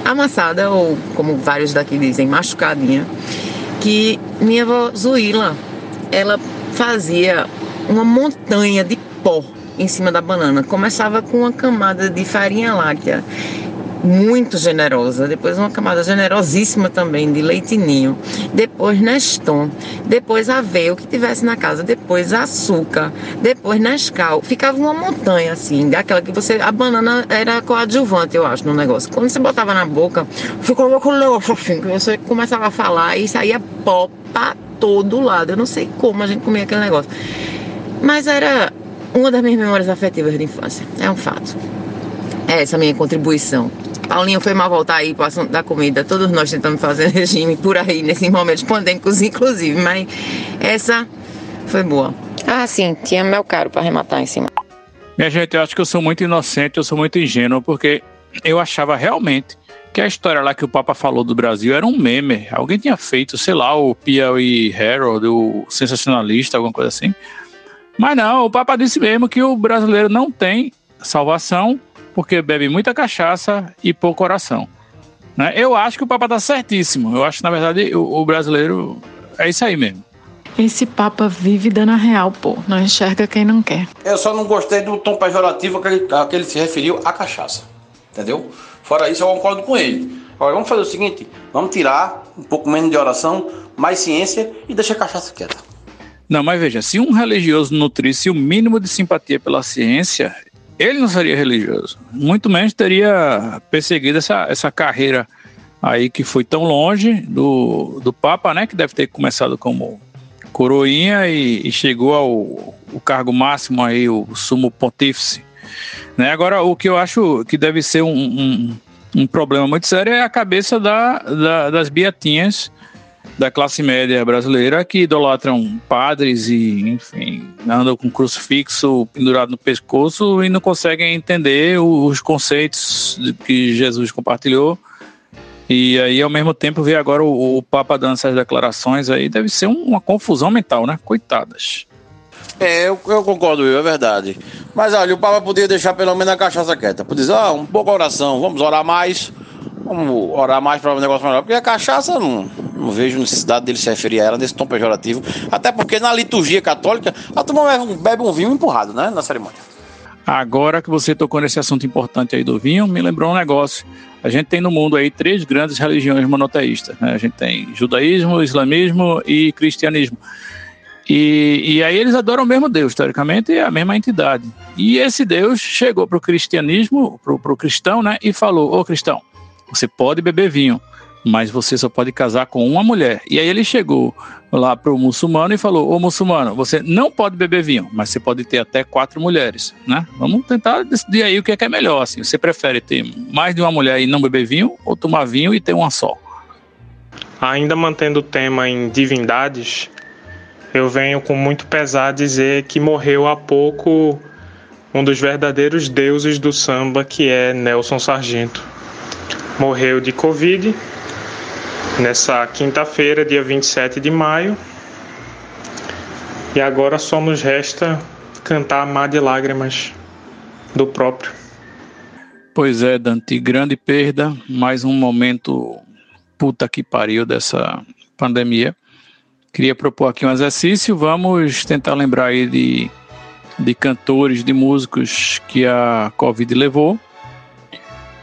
amassada, ou como vários daqui dizem, machucadinha, que minha avó Zuila, ela fazia uma montanha de pó em cima da banana. Começava com uma camada de farinha láctea muito generosa, depois uma camada generosíssima também de leitinho, depois Neston, depois aveia, o que tivesse na casa, depois açúcar, depois Nescau. Ficava uma montanha assim, daquela que você. A banana era coadjuvante, eu acho, no negócio. Quando você botava na boca, ficava com negócio assim, que você começava a falar e saía pó pra todo lado. Eu não sei como a gente comia aquele negócio. Mas era uma das minhas memórias afetivas de infância. É um fato. É essa a minha contribuição. Paulinho foi mal voltar aí para o assunto da comida. Todos nós tentamos fazer [laughs] regime por aí, nesses momentos pandêmicos, inclusive. Mas essa foi boa. Ah, sim, tinha mel caro para arrematar em cima. Minha gente, eu acho que eu sou muito inocente, eu sou muito ingênuo, porque eu achava realmente que a história lá que o Papa falou do Brasil era um meme. Alguém tinha feito, sei lá, o Piauí Herald, o sensacionalista, alguma coisa assim. Mas não, o Papa disse mesmo que o brasileiro não tem salvação porque bebe muita cachaça e pouco coração. Né? Eu acho que o Papa está certíssimo. Eu acho que, na verdade, o, o, brasileiro é isso aí mesmo. Esse Papa vive dando a real, pô. Não enxerga quem não quer. Eu só não gostei do tom pejorativo que ele, a que ele se referiu à cachaça. Entendeu? Fora isso, eu concordo com ele. Agora, vamos fazer o seguinte: vamos tirar um pouco menos de oração, mais ciência e deixar a cachaça quieta. Não, mas veja, se um religioso nutrisse o mínimo de simpatia pela ciência, ele não seria religioso. Muito menos teria perseguido essa, essa carreira aí que foi tão longe do, do Papa, né? Que deve ter começado como coroinha e, e chegou ao cargo máximo aí, o sumo pontífice. Né? Agora, o que eu acho que deve ser um, um, um problema muito sério é a cabeça da, da, das beatinhas da classe média brasileira que idolatram padres e, enfim, andam com crucifixo pendurado no pescoço e não conseguem entender os conceitos que Jesus compartilhou. E aí, ao mesmo tempo, ver agora o, o Papa dando essas declarações aí, deve ser uma confusão mental, né? Coitadas. É, eu, eu concordo, é verdade. Mas olha, o Papa podia deixar pelo menos a cachaça quieta. Podia dizer, ah, um pouco oração, vamos orar mais Vamos orar mais para o negócio melhor. Porque a cachaça, não, não vejo necessidade dele se referir a ela nesse tom pejorativo. Até porque na liturgia católica, a turma um, bebe um vinho empurrado, né? Na cerimônia. Agora que você tocou nesse assunto importante aí do vinho, me lembrou um negócio. A gente tem no mundo aí três grandes religiões monoteístas. Né? A gente tem judaísmo, islamismo e cristianismo. E, e aí eles adoram o mesmo Deus, teoricamente, é a mesma entidade. E esse Deus chegou para o cristianismo, para o cristão, né? E falou: Ô cristão, você pode beber vinho, mas você só pode casar com uma mulher. E aí ele chegou lá para o muçulmano e falou: Ô muçulmano, você não pode beber vinho, mas você pode ter até quatro mulheres, né? Vamos tentar decidir aí o que é, que é melhor. Assim. Você prefere ter mais de uma mulher e não beber vinho, ou tomar vinho e ter uma só? Ainda mantendo o tema em divindades, eu venho com muito pesar dizer que morreu há pouco um dos verdadeiros deuses do samba, que é Nelson Sargento morreu de Covid nessa quinta-feira, dia 27 de maio. E agora só nos resta cantar Mar de Lágrimas do próprio. Pois é, Dante, grande perda, mais um momento puta que pariu dessa pandemia. Queria propor aqui um exercício, vamos tentar lembrar aí de, de cantores, de músicos que a Covid levou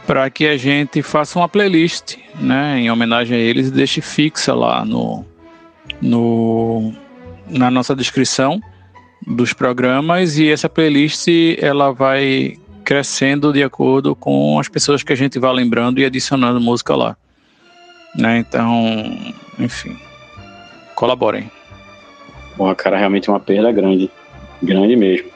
para que a gente faça uma playlist, né, em homenagem a eles e deixe fixa lá no, no na nossa descrição dos programas e essa playlist ela vai crescendo de acordo com as pessoas que a gente vai lembrando e adicionando música lá. Né? Então, enfim, colaborem. Bom, cara, realmente é uma perda grande. Grande mesmo.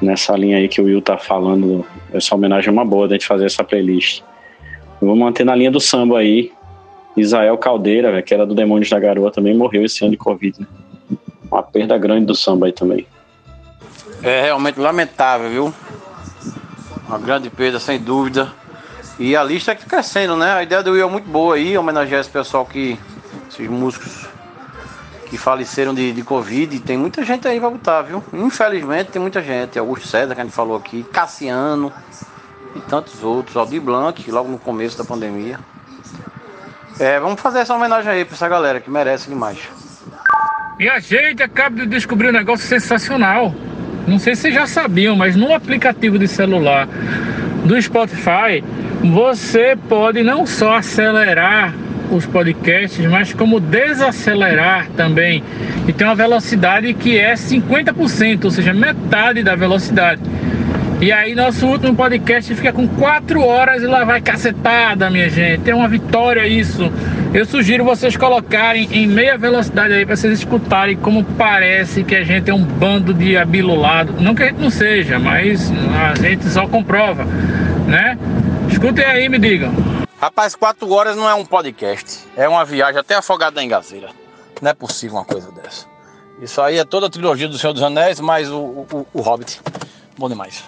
Nessa linha aí que o Will tá falando, essa homenagem é uma boa da gente fazer essa playlist. Eu vou manter na linha do samba aí. Israel Caldeira, véio, que era do Demônios da Garoa, também morreu esse ano de Covid, né? Uma perda grande do samba aí também. É realmente lamentável, viu? Uma grande perda, sem dúvida. E a lista é que crescendo, né? A ideia do Will é muito boa aí, homenagear esse pessoal que. esses músicos que faleceram de, de Covid. Tem muita gente aí pra botar, viu? Infelizmente tem muita gente. Augusto César, que a gente falou aqui, Cassiano e tantos outros. Aldir Blanc, logo no começo da pandemia. É, vamos fazer essa homenagem aí pra essa galera que merece demais. E a gente acaba de descobrir um negócio sensacional. Não sei se vocês já sabiam, mas no aplicativo de celular do Spotify, você pode não só acelerar os podcasts, mas como desacelerar também. E tem uma velocidade que é 50%, ou seja, metade da velocidade. E aí nosso último podcast fica com 4 horas e lá vai cacetada, minha gente. É uma vitória isso. Eu sugiro vocês colocarem em meia velocidade aí para vocês escutarem como parece que a gente é um bando de abilolado. Não que a gente não seja, mas a gente só comprova, né? Escutem aí, me digam. Rapaz, 4 horas não é um podcast. É uma viagem até afogada em Engazeira. Não é possível uma coisa dessa. Isso aí é toda a trilogia do Senhor dos Anéis, mais o, o, o Hobbit. Bom demais.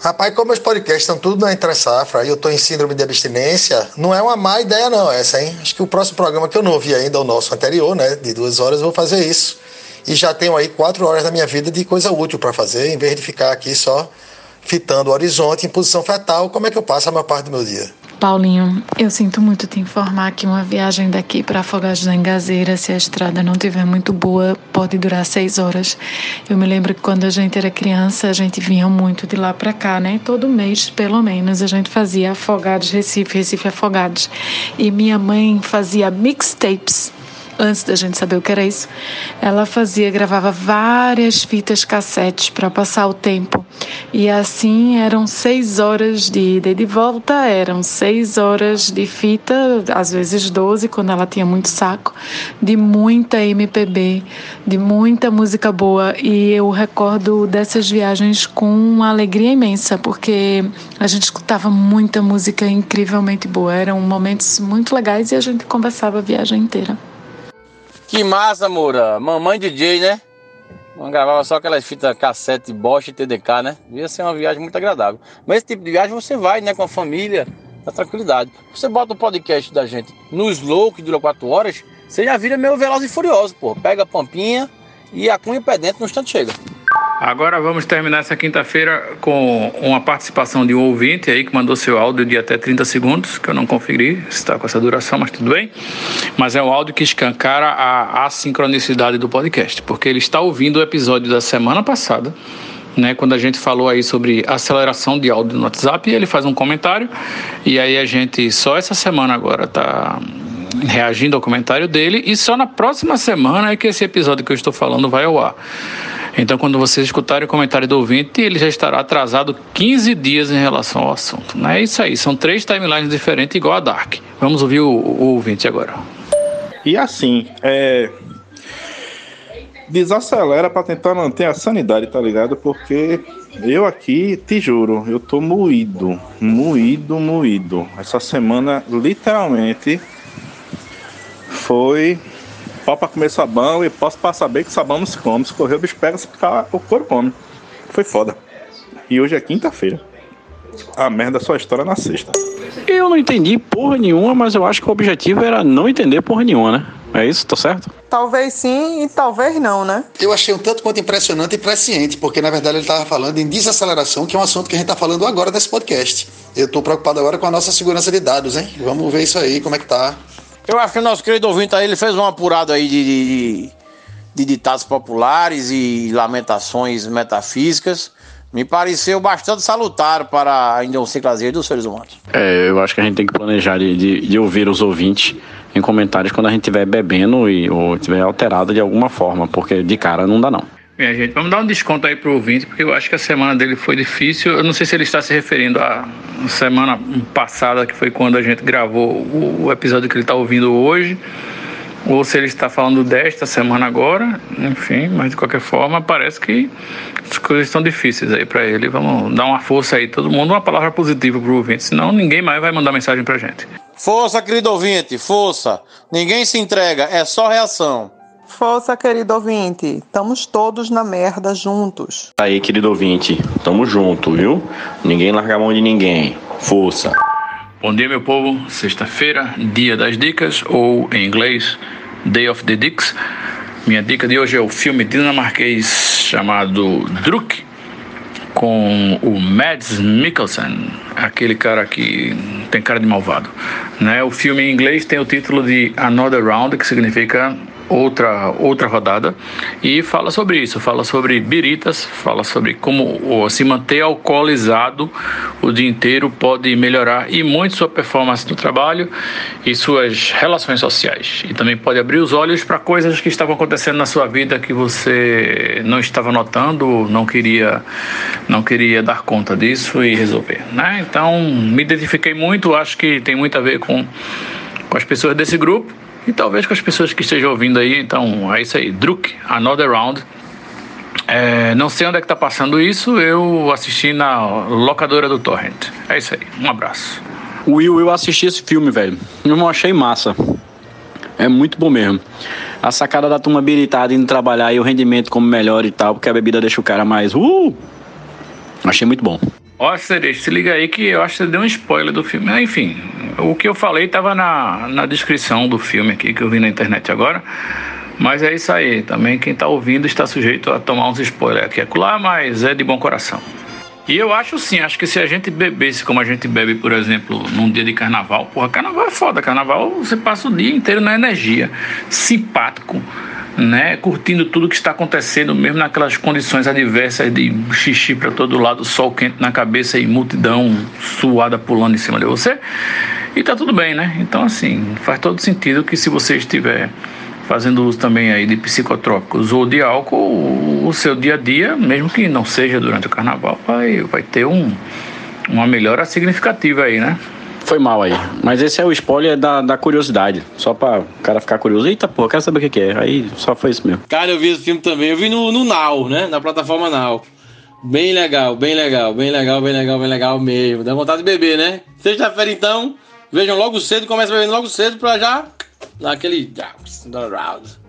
Rapaz, como meus podcasts estão tudo na entre safra e eu tô em síndrome de abstinência, não é uma má ideia não essa, hein? Acho que o próximo programa que eu não ouvi ainda, o nosso anterior, né, de duas horas, eu vou fazer isso. E já tenho aí quatro horas da minha vida de coisa útil para fazer, em vez de ficar aqui só fitando o horizonte em posição fetal, como é que eu passo a maior parte do meu dia? Paulinho, eu sinto muito te informar que uma viagem daqui para Afogados da Engazeira, se a estrada não tiver muito boa, pode durar seis horas. Eu me lembro que quando a gente era criança, a gente vinha muito de lá para cá, né? Todo mês, pelo menos, a gente fazia Afogados Recife, Recife Afogados. E minha mãe fazia mixtapes antes da gente saber o que era isso, ela fazia, gravava várias fitas cassetes para passar o tempo. E assim eram seis horas de ida e de volta, eram seis horas de fita, às vezes doze, quando ela tinha muito saco, de muita MPB, de muita música boa. E eu recordo dessas viagens com uma alegria imensa, porque a gente escutava muita música incrivelmente boa. Eram momentos muito legais e a gente conversava a viagem inteira. Que massa, Moura. Mamãe DJ, né? Não gravava só aquelas fitas cassete Bosch e TDK, né? Ia ser uma viagem muito agradável. Mas esse tipo de viagem você vai, né, com a família, na tranquilidade. Você bota o podcast da gente no slow, que dura 4 horas, você já vira meio veloz e furioso, pô. Pega a pampinha e a cunha pé dentro no instante chega. Agora vamos terminar essa quinta-feira com uma participação de um ouvinte aí que mandou seu áudio de até 30 segundos, que eu não conferi se está com essa duração, mas tudo bem. Mas é um áudio que escancara a assincronicidade do podcast, porque ele está ouvindo o episódio da semana passada, né, quando a gente falou aí sobre aceleração de áudio no WhatsApp, ele faz um comentário, e aí a gente só essa semana agora está reagindo ao comentário dele, e só na próxima semana é que esse episódio que eu estou falando vai ao ar. Então, quando vocês escutarem o comentário do ouvinte, ele já estará atrasado 15 dias em relação ao assunto. Não é isso aí, são três timelines diferentes, igual a Dark. Vamos ouvir o, o ouvinte agora. E assim, é. Desacelera para tentar manter a sanidade, tá ligado? Porque eu aqui, te juro, eu tô moído, moído, moído. Essa semana, literalmente, foi pau pra comer sabão e posso passar bem que sabão não se come. Se correr o bicho pega, se picar, o couro come. Foi foda. E hoje é quinta-feira. A merda só estoura na sexta. Eu não entendi porra nenhuma, mas eu acho que o objetivo era não entender porra nenhuma, né? É isso, tá certo? Talvez sim e talvez não, né? Eu achei um tanto quanto impressionante e presciente, porque na verdade ele estava falando em desaceleração, que é um assunto que a gente está falando agora nesse podcast. Eu estou preocupado agora com a nossa segurança de dados, hein? Vamos ver isso aí, como é que tá. Eu acho que o nosso querido ouvinte aí, ele fez um apurado aí de, de, de ditados populares e lamentações metafísicas. Me pareceu bastante salutar para a idiosincrasia dos seres humanos. É, eu acho que a gente tem que planejar de, de, de ouvir os ouvintes em comentários quando a gente estiver bebendo e, ou estiver alterado de alguma forma, porque de cara não dá não. Minha gente, vamos dar um desconto aí pro ouvinte, porque eu acho que a semana dele foi difícil. Eu não sei se ele está se referindo à semana passada, que foi quando a gente gravou o episódio que ele está ouvindo hoje, ou se ele está falando desta semana agora. Enfim, mas de qualquer forma, parece que as coisas estão difíceis aí para ele. Vamos dar uma força aí, todo mundo, uma palavra positiva pro ouvinte, senão ninguém mais vai mandar mensagem pra gente. Força, querido ouvinte, força. Ninguém se entrega, é só reação. Força, querido ouvinte. Estamos todos na merda juntos. Aí, querido ouvinte, tamo junto, viu? Ninguém larga a mão de ninguém. Força. Bom dia, meu povo. Sexta-feira, dia das dicas, ou em inglês, Day of the Dicks. Minha dica de hoje é o filme dinamarquês chamado Druk, com o Mads Mikkelsen, aquele cara que tem cara de malvado. Né? O filme em inglês tem o título de Another Round, que significa outra outra rodada e fala sobre isso, fala sobre biritas, fala sobre como se manter alcoolizado o dia inteiro pode melhorar e muito sua performance no trabalho e suas relações sociais. E também pode abrir os olhos para coisas que estavam acontecendo na sua vida que você não estava notando, não queria não queria dar conta disso e resolver, né? Então, me identifiquei muito, acho que tem muito a ver com com as pessoas desse grupo e talvez com as pessoas que estejam ouvindo aí. Então é isso aí, Druk, Another Round. É, não sei onde é que tá passando isso, eu assisti na locadora do Torrent. É isso aí, um abraço. Will, eu assisti esse filme, velho. Eu não achei massa. É muito bom mesmo. A sacada da turma habilitada indo trabalhar e o rendimento como melhor e tal, porque a bebida deixa o cara mais. Uh! Achei muito bom. Ó, Cerejo, se liga aí que eu acho que você deu um spoiler do filme. Ah, enfim, o que eu falei estava na, na descrição do filme aqui que eu vi na internet agora. Mas é isso aí. Também quem está ouvindo está sujeito a tomar uns spoilers aqui e acolá, mas é de bom coração. E eu acho sim, acho que se a gente bebesse como a gente bebe, por exemplo, num dia de carnaval, porra, carnaval é foda. Carnaval você passa o dia inteiro na energia, simpático né, curtindo tudo que está acontecendo, mesmo naquelas condições adversas de xixi para todo lado, sol quente na cabeça e multidão suada pulando em cima de você. E tá tudo bem, né? Então, assim, faz todo sentido que se você estiver fazendo uso também aí de psicotrópicos ou de álcool, o seu dia a dia, mesmo que não seja durante o carnaval, vai, vai ter um, uma melhora significativa aí, né? Foi mal aí. Mas esse é o spoiler da, da curiosidade. Só pra o cara ficar curioso. Eita, pô, quero saber o que, que é. Aí só foi isso mesmo. Cara, eu vi esse filme também. Eu vi no, no Now, né? Na plataforma Now. Bem legal, bem legal, bem legal, bem legal, bem legal mesmo. Dá vontade de beber, né? Sexta-feira, então, vejam logo cedo, começa bebendo logo cedo pra já naquele.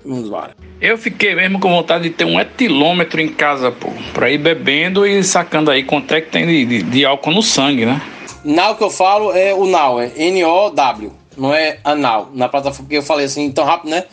Vamos embora. Eu fiquei mesmo com vontade de ter um etilômetro em casa, pô, pra ir bebendo e sacando aí quanto é que tem de, de, de álcool no sangue, né? Now que eu falo é o Now, é N-O-W, não é anal. Na plataforma, porque eu falei assim tão rápido, né?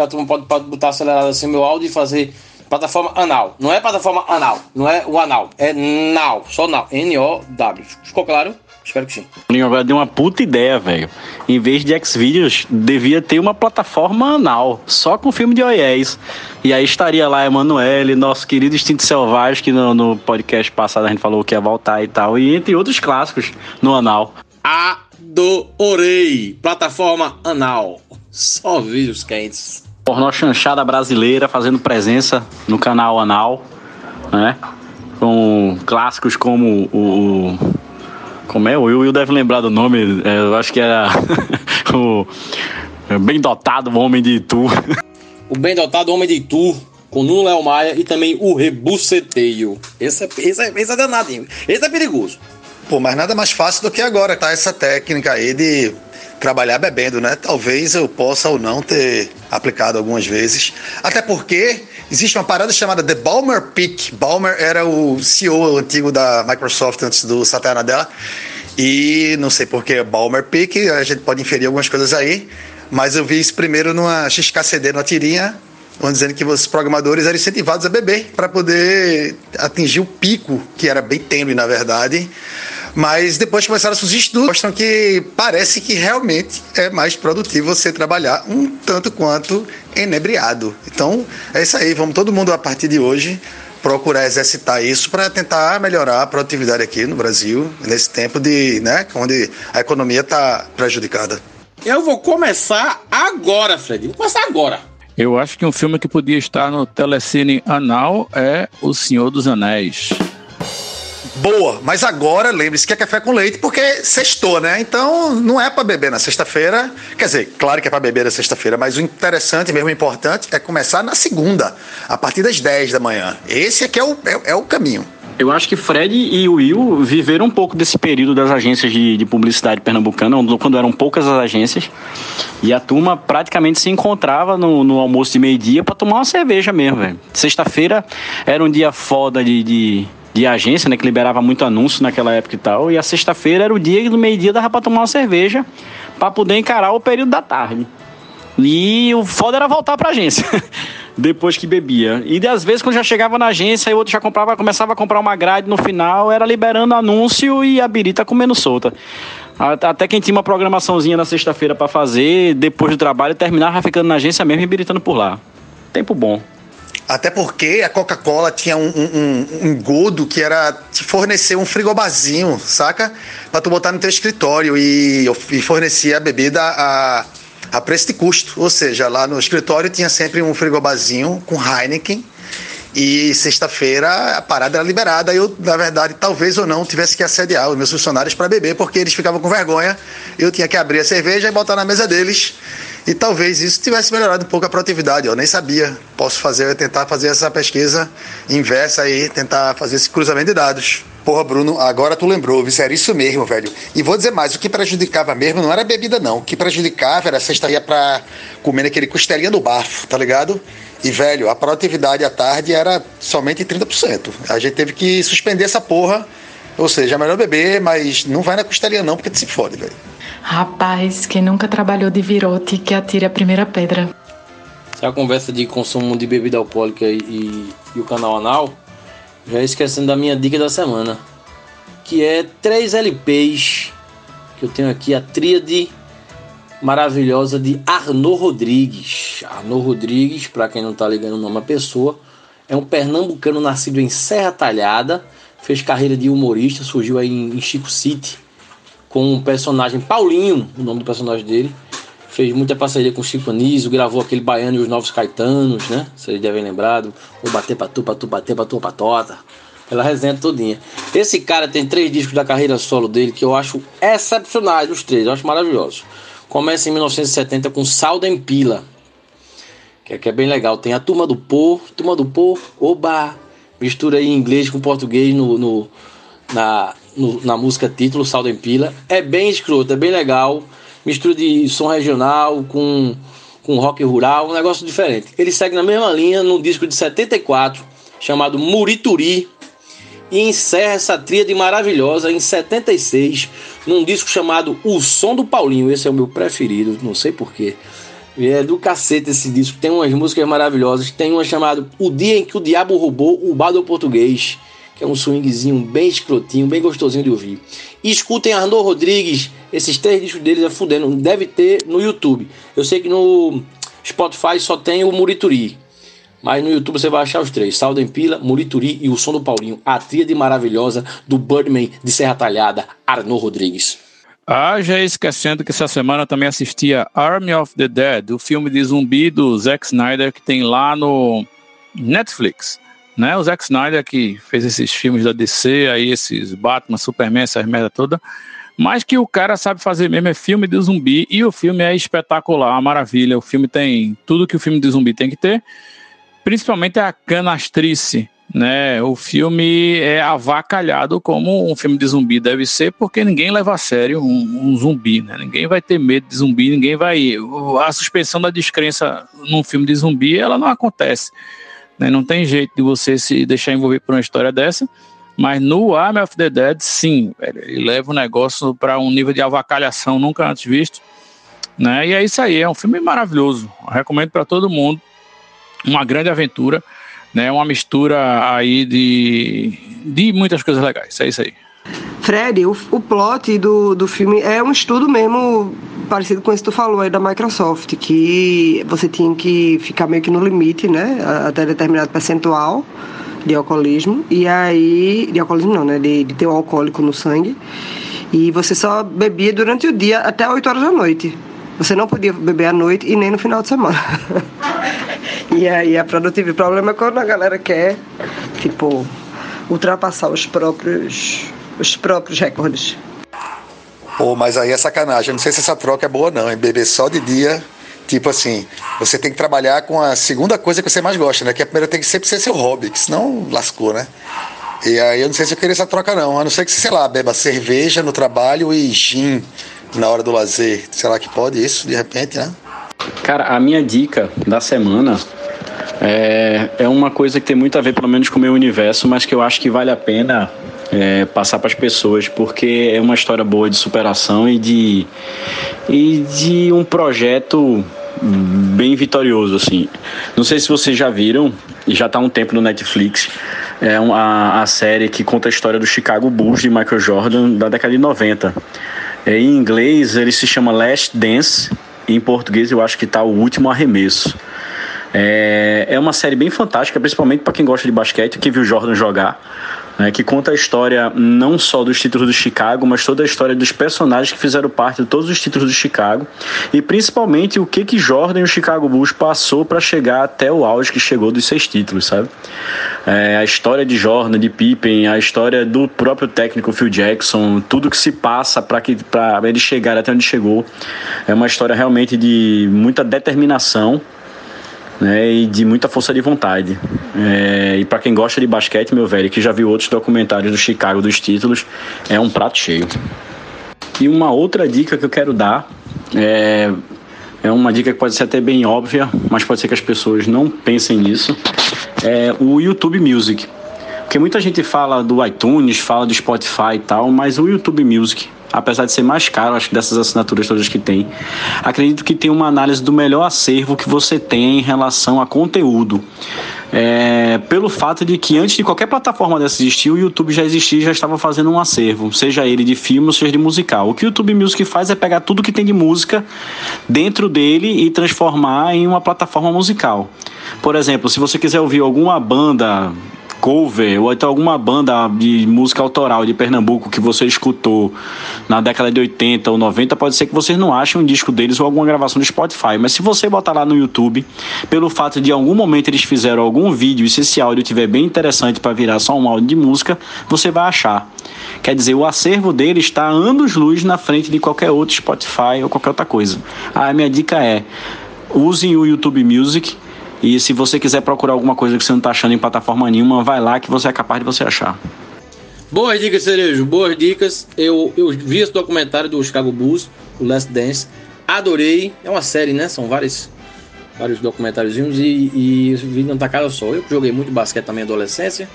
A turma pode, pode botar acelerado assim meu áudio e fazer plataforma anal. Não é plataforma anal, não é o anal, é Now, só Now, N-O-W. Ficou claro? Espero que sim. Agora deu uma puta ideia, velho. Em vez de Xvideos, devia ter uma plataforma anal, só com filme de OES. E aí estaria lá Emanuele, nosso querido Instinto Selvagem, que no, no, podcast passado a gente falou que ia voltar e tal, e entre outros clássicos no anal. Adorei! Plataforma anal. Só vídeos quentes. Pornô chanchada brasileira fazendo presença no canal anal, né? Com clássicos como o, o como é? O Will, Will deve lembrar do nome. É, eu acho que era [laughs] [laughs] o Bem Dotado Homem de Itu. O Bem Dotado Homem de Itu, com Nuno Léo Maia e também o Rebuceteio. Esse é, esse, é, esse é danadinho. Esse é perigoso. Pô, mas nada mais fácil do que agora, tá? Essa técnica aí de trabalhar bebendo, né? Talvez eu possa ou não ter aplicado algumas vezes. Até porque existe uma parada chamada The Balmer Peak. Balmer era o CEO antigo da Microsoft antes do Satya Nadella. E não sei por que Balmer Peak, a gente pode inferir algumas coisas aí. Mas eu vi isso primeiro numa XKCD, numa tirinha, dizendo que os programadores eram incentivados a beber para poder atingir o pico, que era bem tênue, na verdade. Mas depois começaram a surgir estudos mostram que parece que realmente é mais produtivo você trabalhar um tanto quanto enebriado. Então, é isso aí. Vamos todo mundo a partir de hoje procurar exercitar isso para tentar melhorar a produtividade aqui no Brasil, nesse tempo de, né, onde a economia está prejudicada. Eu vou começar agora, Fred. Vou começar agora. Eu acho que um filme que podia estar no Telecine Anal é O Senhor dos Anéis. Boa, mas agora lembre-se que é café com leite porque sextou, né? Então não é para beber na sexta-feira. Quer dizer, claro que é para beber na sexta-feira, mas o interessante, mesmo importante, é começar na segunda, a partir das 10 da manhã. Esse aqui é o, é, é o caminho. Eu acho que Fred e Will viveram um pouco desse período das agências de, de publicidade pernambucana, quando eram poucas as agências, e a turma praticamente se encontrava no, no almoço de meio-dia para tomar uma cerveja mesmo, velho. Sexta-feira era um dia foda de, de, de, agência, né, que liberava muito anúncio naquela época e tal, e a sexta-feira era o dia no meio-dia dava para tomar uma cerveja para poder encarar o período da tarde. E o foda era voltar pra agência. [laughs] depois que bebia. E às vezes, quando já chegava na agência, o outro já comprava, começava a comprar uma grade no final, era liberando anúncio e a birita comendo solta. Até quem tinha uma programaçãozinha na sexta-feira para fazer, depois do trabalho, terminava ficando na agência mesmo e biritando por lá. Tempo bom. Até porque a Coca-Cola tinha um, um, um, que era te fornecer um frigobarzinho, saca? Pra tu botar no teu escritório e, e fornecia a bebida a a preço de custo. Ou seja, lá no escritório tinha sempre um frigobarzinho com Heineken. E sexta-feira a parada era liberada. Eu, na verdade, talvez ou não, tivesse que assediar os meus funcionários para beber, porque eles ficavam com vergonha. Eu tinha que abrir a cerveja e botar na mesa deles. E talvez isso tivesse melhorado um pouco a produtividade. Eu nem sabia. Posso fazer, tentar fazer essa pesquisa inversa aí, tentar fazer esse cruzamento de dados. Porra, Bruno, agora tu lembrou, viu? Era isso mesmo, velho. E vou dizer mais, o que prejudicava mesmo não era a bebida, não. O que prejudicava era você estaria pra comer aquele costelinha no bafo, tá ligado? E, velho, a produtividade à tarde era somente 30%. A gente teve que suspender essa porra. Ou seja, é melhor beber, mas não vai na costelinha não, porque tu se fode, velho. Rapaz, quem nunca trabalhou de virote que atire a primeira pedra. A conversa de consumo de bebida alcoólica e, e, e o canal anal, já esquecendo da minha dica da semana, que é três LPs que eu tenho aqui, a tríade maravilhosa de Arnaud Rodrigues. Arnaud Rodrigues, para quem não está ligando o nome à pessoa, é um pernambucano nascido em Serra Talhada, fez carreira de humorista, surgiu aí em Chico City com o personagem Paulinho, o nome do personagem dele. Fez muita parceria com o Chico Anísio, gravou aquele Baiano e os Novos Caetanos, né? Vocês devem lembrar. Vou bater pra tu, pra tu, bater pra tu, pra tota. Pela resenha todinha. Esse cara tem três discos da carreira solo dele que eu acho excepcionais, os três, eu acho maravilhosos. Começa em 1970 com Salden Pila, que é, que é bem legal. Tem a Turma do Pô, Turma do Pô, Oba, mistura aí inglês com português no, no na, no, na música título, Salden Pila. É bem escroto, é bem legal mistura de som regional com, com rock rural, um negócio diferente. Ele segue na mesma linha num disco de 74 chamado Murituri e encerra essa tríade maravilhosa em 76 num disco chamado O Som do Paulinho. Esse é o meu preferido, não sei porquê. É do cacete esse disco. Tem umas músicas maravilhosas. Tem uma chamada O Dia em que o Diabo Roubou o Bado Português, que é um swingzinho bem escrotinho, bem gostosinho de ouvir. E escutem Arnaud Rodrigues esses três discos deles é fudendo. Deve ter no YouTube. Eu sei que no Spotify só tem o Murituri. Mas no YouTube você vai achar os três: Salden Pila, Murituri e o Som do Paulinho. A tríade maravilhosa do Birdman de Serra Talhada, Arnaud Rodrigues. Ah, já esquecendo que essa semana também assistia Army of the Dead, o filme de zumbi do Zack Snyder que tem lá no Netflix. Né? O Zack Snyder que fez esses filmes da DC, aí esses Batman, Superman, essas merda toda. Mas que o cara sabe fazer mesmo é filme de zumbi e o filme é espetacular, maravilha. O filme tem tudo que o filme de zumbi tem que ter, principalmente a canastrice, né? O filme é avacalhado como um filme de zumbi deve ser, porque ninguém leva a sério um, um zumbi, né? Ninguém vai ter medo de zumbi, ninguém vai. A suspensão da descrença num filme de zumbi, ela não acontece. Né? Não tem jeito de você se deixar envolver por uma história dessa. Mas no Army of the Dead, sim, velho, ele leva o negócio para um nível de avacalhação nunca antes visto. Né? E é isso aí, é um filme maravilhoso. Eu recomendo para todo mundo. Uma grande aventura, né? Uma mistura aí de, de muitas coisas legais. É isso aí. Fred, o, o plot do, do filme é um estudo mesmo parecido com esse que tu falou aí da Microsoft, que você tinha que ficar meio que no limite, né? Até determinado percentual de alcoolismo, e aí. De alcoolismo não, né? De, de ter o alcoólico no sangue. E você só bebia durante o dia até 8 horas da noite. Você não podia beber à noite e nem no final de semana. [laughs] E aí a produtividade, o problema é quando a galera quer, tipo, ultrapassar os próprios, os próprios recordes. Pô, mas aí é sacanagem. Eu não sei se essa troca é boa não, hein? Beber só de dia, tipo assim, você tem que trabalhar com a segunda coisa que você mais gosta, né? Que a primeira tem que sempre ser seu hobby, que senão lascou, né? E aí eu não sei se eu queria essa troca não, a não ser que, sei lá, beba cerveja no trabalho e gin na hora do lazer. Será que pode isso, de repente, né? Cara, a minha dica da semana é, é uma coisa que tem muito a ver, pelo menos, com o meu universo, mas que eu acho que vale a pena é, passar para as pessoas, porque é uma história boa de superação e de, e de um projeto bem vitorioso, assim. Não sei se vocês já viram, já está há um tempo no Netflix, é uma, a série que conta a história do Chicago Bulls de Michael Jordan da década de 90. É, em inglês ele se chama Last Dance, em português eu acho que está O Último Arremesso. É, é uma série bem fantástica, principalmente para quem gosta de basquete, quem viu Jordan jogar né, que conta a história não só dos títulos do Chicago, mas toda a história dos personagens que fizeram parte de todos os títulos do Chicago e principalmente o que que Jordan e o Chicago Bulls passou para chegar até o auge que chegou dos seis títulos, sabe? É, a história de Jordan, de Pippen, a história do próprio técnico Phil Jackson, tudo que se passa para que para ele chegar até onde chegou, é uma história realmente de muita determinação né, e de muita força de vontade. É, e para quem gosta de basquete, meu velho, que já viu outros documentários do Chicago dos títulos, é um prato cheio. E uma outra dica que eu quero dar é, é uma dica que pode ser até bem óbvia, mas pode ser que as pessoas não pensem nisso. É o YouTube Music. Porque muita gente fala do iTunes, fala do Spotify e tal, mas o YouTube Music apesar de ser mais caro, acho que dessas assinaturas todas que tem, acredito que tem uma análise do melhor acervo que você tem em relação a conteúdo. É, pelo fato de que antes de qualquer plataforma dessa existir, o YouTube já existia e já estava fazendo um acervo, seja ele de filme ou seja de musical. O que o YouTube Music faz é pegar tudo que tem de música dentro dele e transformar em uma plataforma musical. Por exemplo, se você quiser ouvir alguma banda cover ou então alguma banda de música autoral de Pernambuco que você escutou na década de 80 ou 90, pode ser que vocês não achem um disco deles ou alguma gravação do Spotify. Mas se você botar lá no YouTube, pelo fato de em algum momento eles fizeram algum vídeo e se esse áudio estiver bem interessante para virar só um áudio de música, você vai achar. Quer dizer, o acervo dele está anos-luz na frente de qualquer outro Spotify ou qualquer outra coisa. A minha dica é: usem o YouTube Music e se você quiser procurar alguma coisa que você não está achando em plataforma nenhuma, vai lá que você é capaz de você achar. Boas dicas, Cerejo, boas dicas. Eu, eu vi esse documentário do Chicago Bulls, o Last Dance. Adorei. É uma série, né? São vários, vários documentáriozinhos e, e vi na tacada só. Eu joguei muito basquete também na adolescência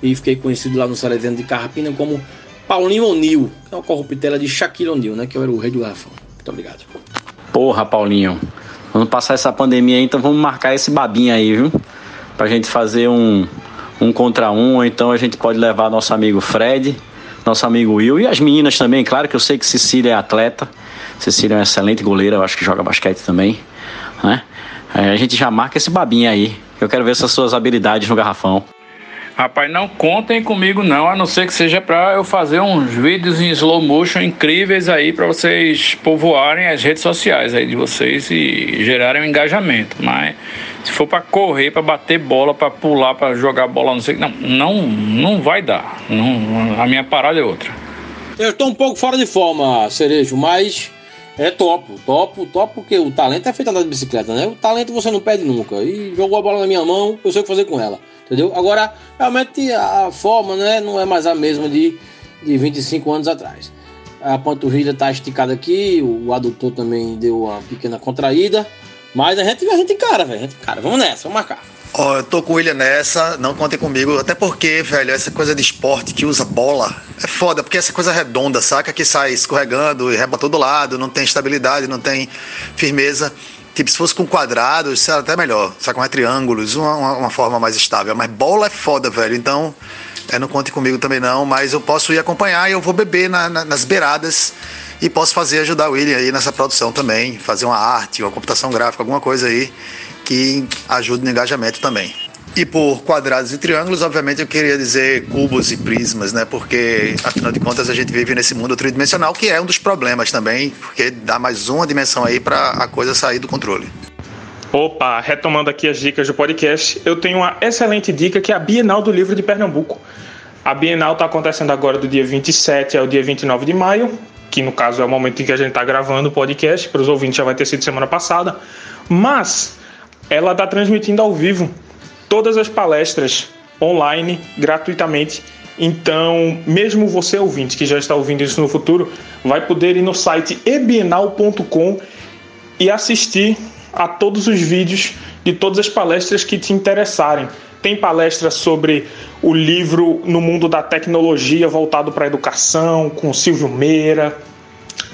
e fiquei conhecido lá no Salesiano de Carrapina como Paulinho O'Neill, que é uma corruptela de Shaquille O'Neal, né? Que eu era o rei do garrafão. Muito obrigado. Porra, Paulinho. Quando passar essa pandemia aí, então vamos marcar esse babinho aí, viu? Pra gente fazer um, um contra um, ou então a gente pode levar nosso amigo Fred, nosso amigo Will e as meninas também. Claro que eu sei que Cecília é atleta. Cecília é uma excelente goleira, eu acho que joga basquete também, né? Aí a gente já marca esse babinho aí. Eu quero ver essas suas habilidades no garrafão. Rapaz, não contem comigo não, a não ser que seja para eu fazer uns vídeos em slow motion incríveis aí para vocês povoarem as redes sociais aí de vocês e gerarem um engajamento. Mas se for para correr, para bater bola, para pular, para jogar bola, não sei, não, não, não vai dar. Não, a minha parada é outra. Eu estou um pouco fora de forma, Cerejo, mas é topo, topo, topo, porque o talento é feito andar de bicicleta, né? O talento você não perde nunca. E jogou a bola na minha mão, eu sei o que fazer com ela entendeu? Agora, realmente a forma né, não é mais a mesma de, de 25 anos atrás. A panturrilha está esticada aqui, o adutor também deu uma pequena contraída, mas a gente, a gente encara, velho, a gente encara. Vamos nessa, vamos marcar. Ó, oh, eu tô com o William nessa, não contem comigo, até porque, velho, essa coisa de esporte que usa bola é foda, porque essa coisa redonda, saca? Que sai escorregando e rebota todo lado, não tem estabilidade, não tem firmeza. Tipo, se fosse com quadrados, seria até melhor. Só com triângulos, uma, uma, uma, forma mais estável. Mas bola é foda, velho. Então, é, não conte comigo também não. Mas eu posso ir acompanhar e eu vou beber na, na, nas beiradas. E posso fazer, ajudar o William aí nessa produção também. Fazer uma arte, uma computação gráfica, alguma coisa aí que ajude no engajamento também. E por quadrados e triângulos, obviamente eu queria dizer cubos e prismas, né? Porque afinal de contas a gente vive nesse mundo tridimensional que é um dos problemas também, porque dá mais uma dimensão aí para a coisa sair do controle. Opa, retomando aqui as dicas do podcast, eu tenho uma excelente dica que é a Bienal do Livro de Pernambuco. A Bienal está acontecendo agora do dia 27 ao dia 29 de maio, que no caso é o momento em que a gente está gravando o podcast, para os ouvintes já vai ter sido semana passada, mas ela está transmitindo ao vivo todas as palestras online, gratuitamente. Então, mesmo você ouvinte que já está ouvindo isso no futuro, vai poder ir no site ebienal.com e assistir a todos os vídeos de todas as palestras que te interessarem. Tem palestra sobre o livro no mundo da tecnologia voltado para a educação, com Silvio Meira.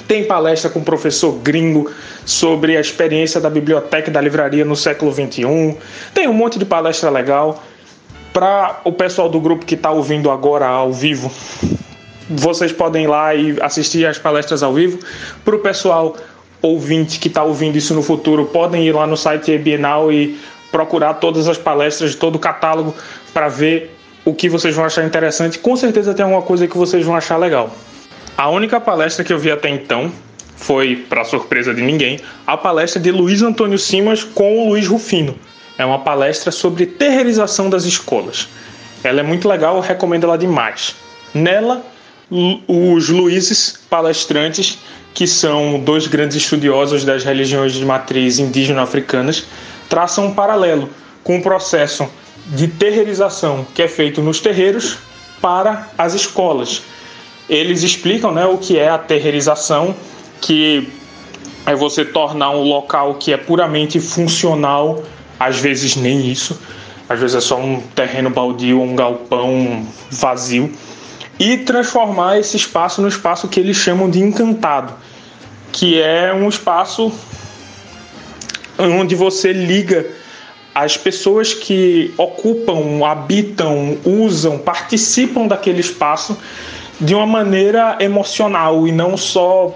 Tem palestra com o professor gringo sobre a experiência da biblioteca e da livraria no século XXI. Tem um monte de palestra legal. Para o pessoal do grupo que está ouvindo agora ao vivo, vocês podem ir lá e assistir as palestras ao vivo. Para o pessoal ouvinte que está ouvindo isso no futuro, podem ir lá no site Bienal e procurar todas as palestras todo o catálogo para ver o que vocês vão achar interessante. Com certeza tem alguma coisa que vocês vão achar legal. A única palestra que eu vi até então foi, para surpresa de ninguém, a palestra de Luiz Antônio Simas com o Luiz Rufino. É uma palestra sobre terreirização das escolas. Ela é muito legal, eu recomendo ela demais. Nela, os Luizes palestrantes, que são dois grandes estudiosos das religiões de matriz indígena africanas, traçam um paralelo com o processo de terreirização que é feito nos terreiros para as escolas. Eles explicam né, o que é a terreirização, que é você tornar um local que é puramente funcional, às vezes nem isso, às vezes é só um terreno baldio, um galpão vazio, e transformar esse espaço no espaço que eles chamam de encantado, que é um espaço onde você liga as pessoas que ocupam, habitam, usam, participam daquele espaço de uma maneira emocional e não só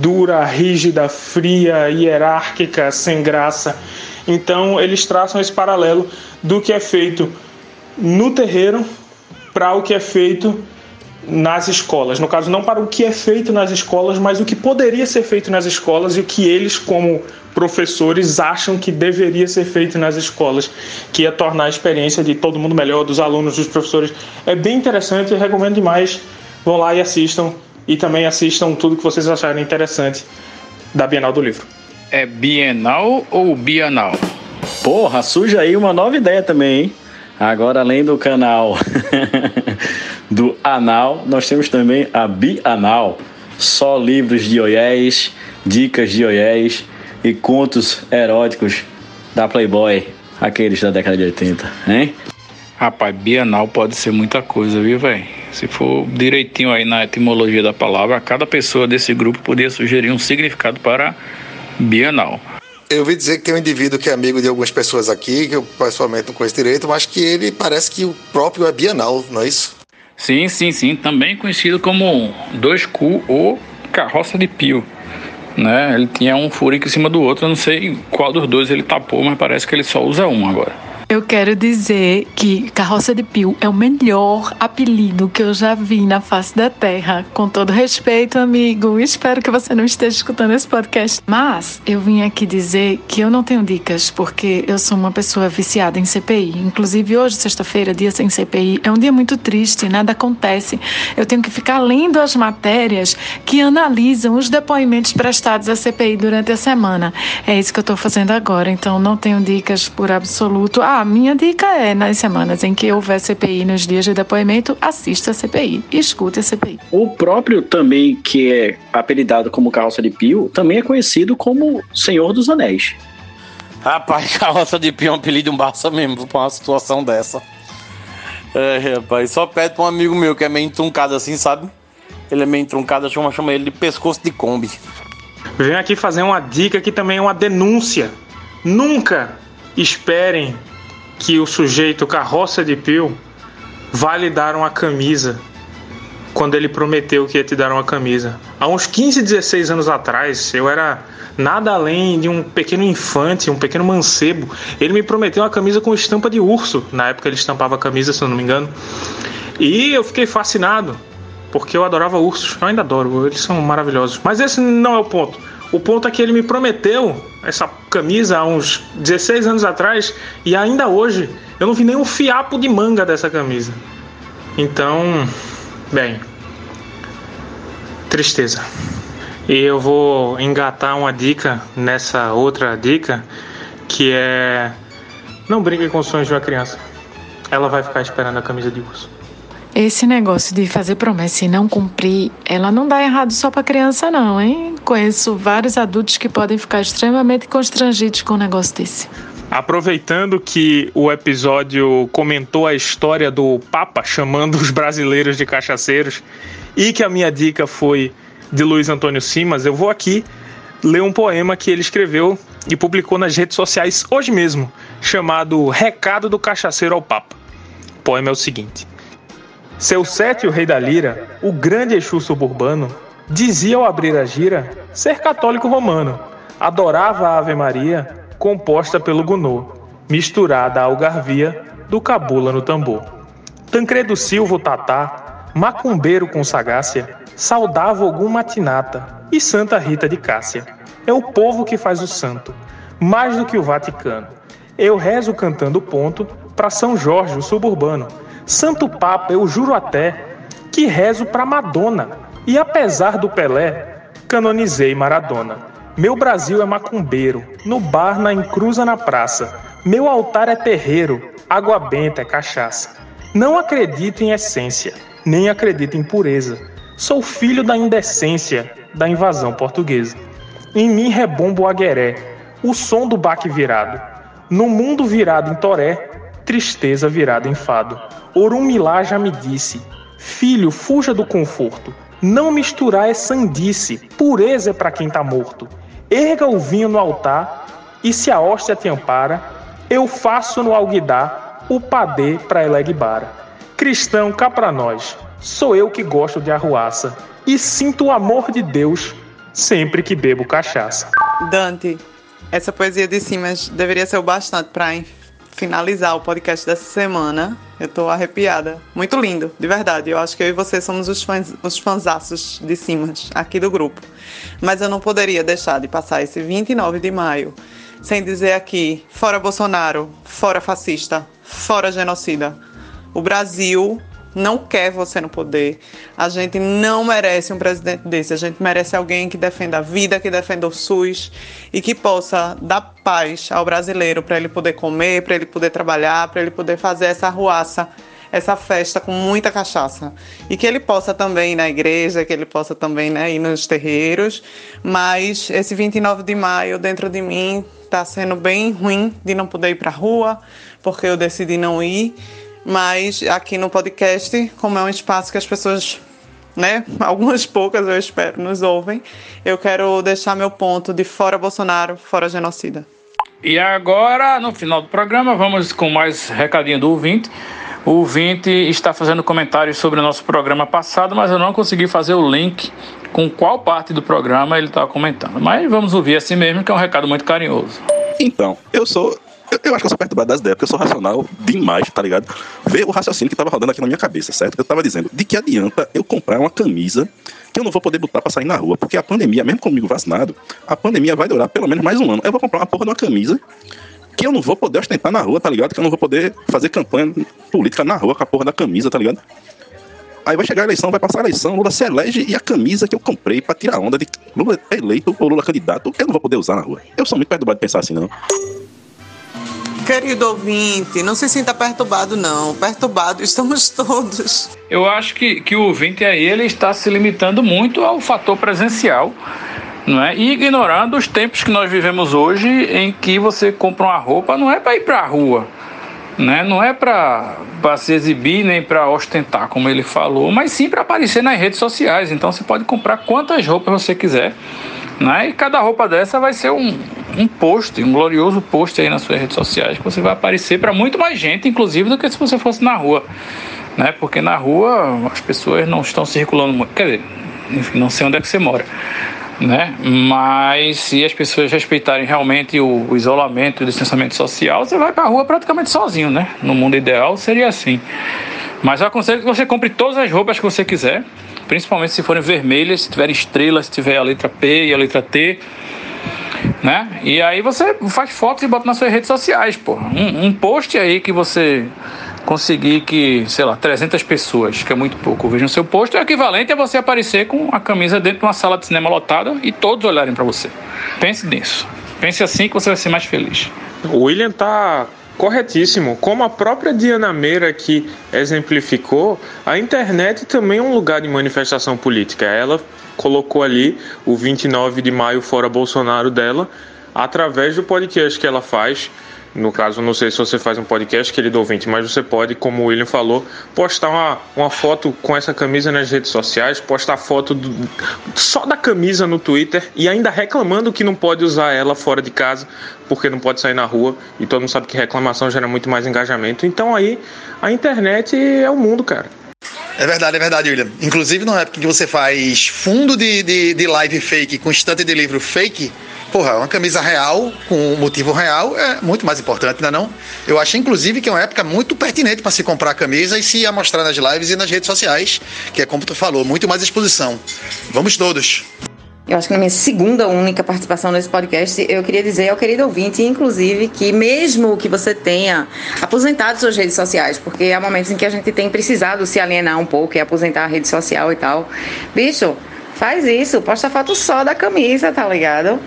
dura, rígida, fria, hierárquica, sem graça. Então eles traçam esse paralelo do que é feito no terreiro para o que é feito nas escolas. No caso, não para o que é feito nas escolas, mas o que poderia ser feito nas escolas e o que eles, como professores, acham que deveria ser feito nas escolas, que ia tornar a experiência de todo mundo melhor, dos alunos, dos professores. É bem interessante, eu recomendo demais. Vão lá e assistam. E também assistam tudo que vocês acharem interessante da Bienal do Livro. É Bienal ou Bienal? Porra, surge aí uma nova ideia também, hein? Agora, além do canal [laughs] do Anal, nós temos também a Bianal. Só livros de oiés, dicas de oiés e contos eróticos da Playboy, aqueles da década de 80, hein? Rapaz, Bienal pode ser muita coisa, viu, velho? Se for direitinho aí na etimologia da palavra, cada pessoa desse grupo poderia sugerir um significado para Bienal. Eu ouvi dizer que tem um indivíduo que é amigo de algumas pessoas aqui, que eu pessoalmente não conheço direito, mas que ele parece que o próprio é bienal, não é isso? Sim, sim, sim. Também conhecido como dois cu ou carroça de pio. Né? Ele tinha um furico em cima do outro, eu não sei qual dos dois ele tapou, mas parece que ele só usa um agora. Eu quero dizer que Carroça de Pio é o melhor apelido que eu já vi na face da Terra. Com todo respeito, amigo. Espero que você não esteja escutando esse podcast. Mas eu vim aqui dizer que eu não tenho dicas, porque eu sou uma pessoa viciada em CPI. Inclusive, hoje, sexta-feira, dia sem CPI, é um dia muito triste, nada acontece. Eu tenho que ficar lendo as matérias que analisam os depoimentos prestados à CPI durante a semana. É isso que eu estou fazendo agora, então não tenho dicas por absoluto. Ah, a minha dica é, nas semanas em que houver CPI, nos dias de depoimento, assista a CPI, escute a CPI. O próprio também, que é apelidado como Carroça de Pio, também é conhecido como Senhor dos Anéis. Rapaz, [laughs] Carroça de Pio é um apelido um Barça mesmo pra uma situação dessa. É, rapaz, só pede pra um amigo meu que é meio truncado assim, sabe? Ele é meio truncado, chama, chama ele de pescoço de Kombi. Venho aqui fazer uma dica que também é uma denúncia. Nunca esperem que o sujeito carroça de pio vai lhe dar uma camisa quando ele prometeu que ia te dar uma camisa. Há uns 15, 16 anos atrás, eu era nada além de um pequeno infante, um pequeno mancebo. Ele me prometeu uma camisa com estampa de urso. Na época ele estampava a camisa, se eu não me engano. E eu fiquei fascinado, porque eu adorava ursos. Eu ainda adoro, eles são maravilhosos. Mas esse não é o ponto. O ponto é que ele me prometeu essa camisa há uns 16 anos atrás e ainda hoje eu não vi nenhum fiapo de manga dessa camisa. Então, bem, tristeza. E eu vou engatar uma dica nessa outra dica que é não brinque com os sonhos de uma criança. Ela vai ficar esperando a camisa de urso. Esse negócio de fazer promessa e não cumprir, ela não dá errado só para criança, não, hein? Conheço vários adultos que podem ficar extremamente constrangidos com um negócio desse. Aproveitando que o episódio comentou a história do Papa chamando os brasileiros de cachaceiros e que a minha dica foi de Luiz Antônio Simas, eu vou aqui ler um poema que ele escreveu e publicou nas redes sociais hoje mesmo, chamado Recado do Cachaceiro ao Papa. O poema é o seguinte: Seu Sétio Rei da Lira, o grande Exu suburbano, dizia ao abrir a gira ser católico romano, adorava a Ave Maria, composta pelo Gunô, misturada à algarvia do cabula no tambor. Tancredo Silva, o Tatá, macumbeiro com sagácia, saudava algum matinata e Santa Rita de Cássia. É o povo que faz o santo, mais do que o Vaticano. Eu rezo cantando ponto para São Jorge, o suburbano. Santo Papa, eu juro até que rezo para Madonna. E apesar do Pelé, canonizei Maradona. Meu Brasil é macumbeiro, no bar, na encruza, na praça. Meu altar é terreiro, água benta é cachaça. Não acredito em essência, nem acredito em pureza. Sou filho da indecência, da invasão portuguesa. Em mim rebomba o agueré, o som do baque virado. No mundo virado em toré, tristeza virada em fado. Orumilá já me disse: Filho, fuja do conforto. Não misturar é sandice, pureza é para quem tá morto. Erga o vinho no altar, e se a hóstia te ampara, eu faço no alguidar o padê para Elegbara. Cristão, cá pra nós, Sou eu que gosto de arruaça e sinto o amor de Deus sempre que bebo cachaça. Dante, essa poesia de Simas deveria ser o bastante para finalizar o podcast dessa semana. Eu tô arrepiada. Muito lindo, de verdade. Eu acho que eu e você somos os fãs, os fanzaços de Simas aqui do grupo. Mas eu não poderia deixar de passar esse 29 de maio sem dizer aqui: fora Bolsonaro, fora fascista, fora genocida. O Brasil não quer você no poder. A gente não merece um presidente desse. A gente merece alguém que defenda a vida, que defenda o SUS e que possa dar paz ao brasileiro para ele poder comer, para ele poder trabalhar, para ele poder fazer essa ruaça, essa festa com muita cachaça. E que ele possa também ir na igreja, que ele possa também né, ir nos terreiros. Mas esse 29 de maio, dentro de mim, está sendo bem ruim de não poder ir para a rua, porque eu decidi não ir mas aqui no podcast, como é um espaço que as pessoas, né, [laughs] algumas poucas eu espero, nos ouvem, eu quero deixar meu ponto de fora Bolsonaro, fora genocida. E agora, no final do programa, vamos com mais recadinho do ouvinte. O ouvinte está fazendo comentários sobre o nosso programa passado, mas eu não consegui fazer o link com qual parte do programa ele estava comentando. Mas vamos ouvir assim mesmo, que é um recado muito carinhoso. Então, eu sou eu, eu, acho que eu sou perturbado das ideias, porque eu sou racional demais, tá ligado? Ver o raciocínio que tava rodando aqui na minha cabeça, certo? Eu tava dizendo, de que adianta eu comprar uma camisa que eu não vou poder botar pra sair na rua? Porque a pandemia, mesmo comigo vacinado, a pandemia vai durar pelo menos mais um ano. Eu vou comprar uma porra de uma camisa que eu não vou poder ostentar na rua, tá ligado? Que eu não vou poder fazer campanha política na rua com a porra da camisa, tá ligado? Aí vai chegar a eleição, vai passar a eleição, Lula se elege e a camisa que eu comprei pra tirar onda de Lula eleito ou Lula candidato, eu não vou poder usar na rua. Eu sou muito perturbado de pensar assim, não. Querido ouvinte, não se sinta perturbado, não. Perturbado estamos [laughs] todos. Eu acho que, que o ouvinte aí ele está se limitando muito ao fator presencial. Não é? E ignorando os tempos que nós vivemos hoje, em que você compra uma roupa não é para ir para a rua, né? não é para se exibir nem para ostentar, como ele falou, mas sim para aparecer nas redes sociais. Então você pode comprar quantas roupas você quiser né? E cada roupa dessa vai ser um, um post, um glorioso post aí nas suas redes sociais, que você vai aparecer para muito mais gente, inclusive, do que se você fosse na rua. Né? Porque na rua as pessoas não estão circulando muito. Quer dizer, enfim, não sei onde é que você mora. Né? Mas se as pessoas respeitarem realmente o, o isolamento, o distanciamento social, você vai para a rua praticamente sozinho, né? No mundo ideal seria assim. Mas eu aconselho que você compre todas as roupas que você quiser principalmente se forem vermelhas, se tiverem estrelas, se tiver a letra P e a letra T, né? E aí você faz fotos e bota nas suas redes sociais, pô. Um, um post aí que você conseguir que, sei lá, 300 pessoas, que é muito pouco, vejam seu post, é equivalente a você aparecer com a camisa dentro de uma sala de cinema lotada e todos olharem para você. Pense nisso. Pense assim que você vai ser mais feliz. O William tá corretíssimo. Como a própria Diana Meira que exemplificou, a internet também é um lugar de manifestação política. Ela colocou ali o 29 de maio fora Bolsonaro dela através do podcast que ela faz no caso, não sei se você faz um podcast, querido ouvinte, mas você pode, como o William falou, postar uma, uma foto com essa camisa nas redes sociais, postar foto do, só da camisa no Twitter e ainda reclamando que não pode usar ela fora de casa porque não pode sair na rua. E todo mundo sabe que reclamação gera muito mais engajamento. Então aí a internet é o mundo, cara. É verdade, é verdade, William. Inclusive, na época que você faz fundo de, de, de live fake com estante de livro fake, porra, uma camisa real, com um motivo real, é muito mais importante, não é não? Eu acho, inclusive, que é uma época muito pertinente para se comprar camisa e se amostrar nas lives e nas redes sociais, que é como tu falou, muito mais exposição. Vamos todos! Eu acho que na minha segunda única participação nesse podcast, eu queria dizer ao querido ouvinte, inclusive, que mesmo que você tenha aposentado suas redes sociais, porque há momentos em que a gente tem precisado se alienar um pouco e aposentar a rede social e tal, bicho, Faz isso, posta foto só da camisa, tá ligado?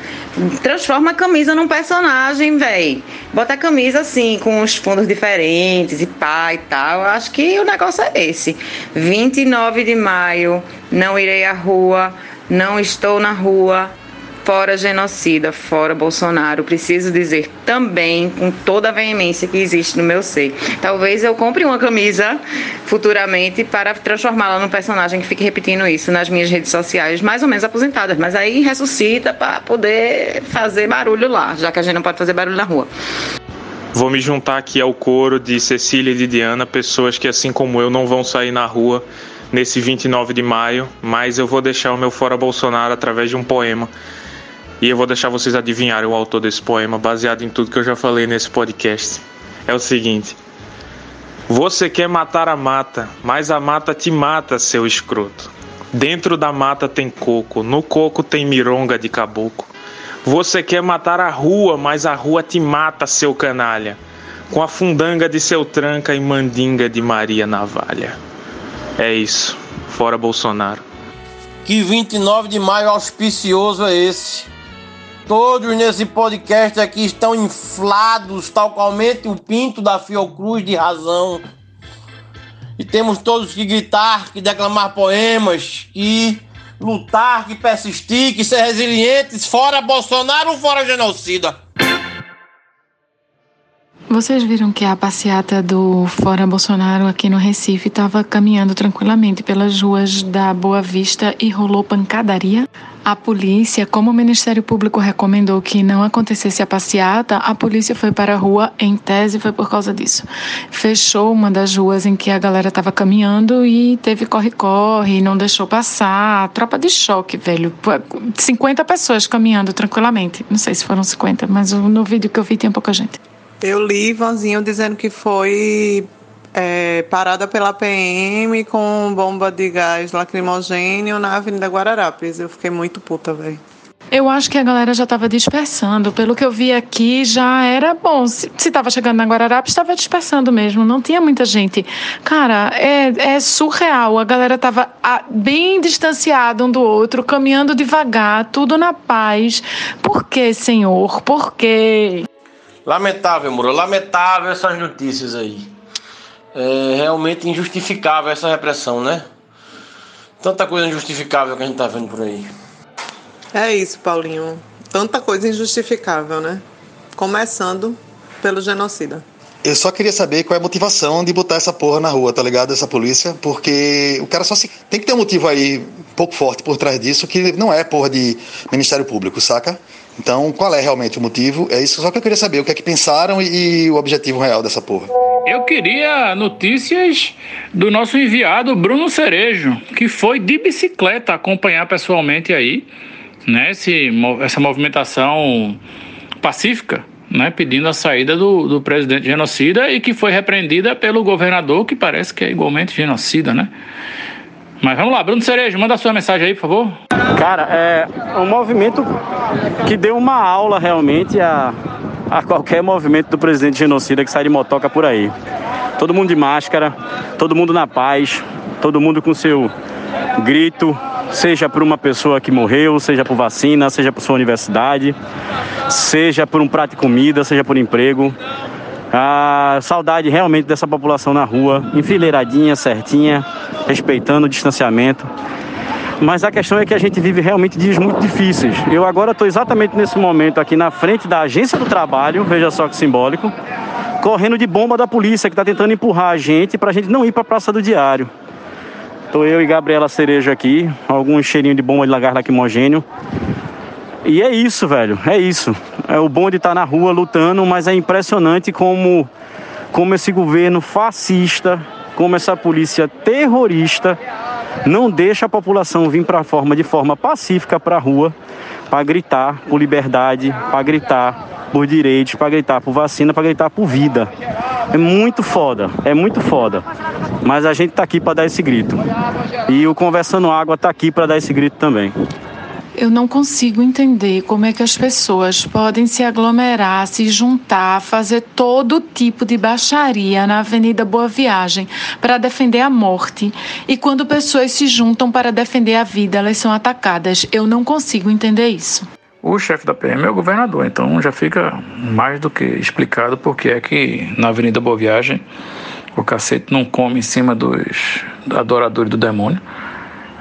Transforma a camisa num personagem, véi. Bota a camisa assim, com os fundos diferentes e pá e tal. Acho que o negócio é esse. 29 de maio, não irei à rua, não estou na rua, fora genocida, fora Bolsonaro. Preciso dizer também, com toda a veemência que existe no meu ser. Talvez eu compre uma camisa futuramente para transformá-la num personagem que fique repetindo isso nas minhas redes sociais, mais ou menos aposentadas, mas aí ressuscita para poder fazer barulho lá, já que a gente não pode fazer barulho na rua. Vou me juntar aqui ao coro de Cecília e de Diana, pessoas que, assim como eu, não vão sair na rua nesse 29 de maio, mas eu vou deixar o meu Fora Bolsonaro através de um poema e eu vou deixar vocês adivinharem o autor desse poema, baseado em tudo que eu já falei nesse podcast. É o seguinte: Você quer matar a mata, mas a mata te mata, seu escroto. Dentro da mata tem coco, no coco tem mironga de caboclo. Você quer matar a rua, mas a rua te mata, seu canalha. Com a fundanga de seu tranca e mandinga de Maria Navalha. É isso. Fora Bolsonaro. Que 29 de maio auspicioso é esse? Todos nesse podcast aqui estão inflados, tal qualmente o pinto da Fiocruz de razão. E temos todos que gritar, que declamar poemas, que lutar, que persistir, que ser resilientes, fora Bolsonaro, fora genocida. Vocês viram que a passeata do Fora Bolsonaro aqui no Recife estava caminhando tranquilamente pelas ruas da Boa Vista e rolou pancadaria? A polícia, como o Ministério Público recomendou que não acontecesse a passeata, a polícia foi para a rua, em tese foi por causa disso. Fechou uma das ruas em que a galera estava caminhando e teve corre-corre, não deixou passar. Tropa de choque, velho. 50 pessoas caminhando tranquilamente. Não sei se foram 50, mas no vídeo que eu vi tinha pouca gente. Eu li Ivanzinho dizendo que foi é, parada pela PM com bomba de gás lacrimogênio na Avenida Guararapes. Eu fiquei muito puta, velho. Eu acho que a galera já estava dispersando. Pelo que eu vi aqui, já era bom. Se estava chegando na Guararapes, estava dispersando mesmo. Não tinha muita gente. Cara, é, é surreal. A galera estava bem distanciada um do outro, caminhando devagar, tudo na paz. Por que, Senhor? Por quê? Lamentável, Muro, lamentável essas notícias aí. É realmente injustificável essa repressão, né? Tanta coisa injustificável que a gente tá vendo por aí. É isso, Paulinho. Tanta coisa injustificável, né? Começando pelo genocida. Eu só queria saber qual é a motivação de botar essa porra na rua, tá ligado? Essa polícia, porque o cara só se. Tem que ter um motivo aí um pouco forte por trás disso, que não é porra de Ministério Público, saca? Então, qual é realmente o motivo? É isso só que eu queria saber, o que é que pensaram e, e o objetivo real dessa porra. Eu queria notícias do nosso enviado Bruno Cerejo, que foi de bicicleta acompanhar pessoalmente aí, né, esse, essa movimentação pacífica, né, pedindo a saída do, do presidente genocida e que foi repreendida pelo governador, que parece que é igualmente genocida, né? Mas vamos lá, Bruno Cerejo, manda a sua mensagem aí, por favor. Cara, é um movimento que deu uma aula realmente a, a qualquer movimento do presidente genocida que sai de motoca por aí. Todo mundo de máscara, todo mundo na paz, todo mundo com seu grito, seja por uma pessoa que morreu, seja por vacina, seja por sua universidade, seja por um prato de comida, seja por emprego. A saudade realmente dessa população na rua, enfileiradinha, certinha, respeitando o distanciamento. Mas a questão é que a gente vive realmente dias muito difíceis. Eu agora estou exatamente nesse momento aqui na frente da agência do trabalho, veja só que simbólico, correndo de bomba da polícia que está tentando empurrar a gente para a gente não ir para a Praça do Diário. Estou eu e Gabriela Cerejo aqui, algum cheirinho de bomba de lagar lacrimogênio. E é isso, velho, é isso. É o bom de estar na rua lutando, mas é impressionante como, como esse governo fascista, como essa polícia terrorista não deixa a população vir para forma de forma pacífica para a rua para gritar por liberdade, para gritar por direitos, para gritar por vacina, para gritar por vida. É muito foda, é muito foda. Mas a gente tá aqui para dar esse grito. E o Conversando Água tá aqui para dar esse grito também. Eu não consigo entender como é que as pessoas podem se aglomerar, se juntar, fazer todo tipo de baixaria na Avenida Boa Viagem para defender a morte. E quando pessoas se juntam para defender a vida, elas são atacadas. Eu não consigo entender isso. O chefe da PM é o governador, então já fica mais do que explicado porque é que na Avenida Boa Viagem o cacete não come em cima dos adoradores do demônio.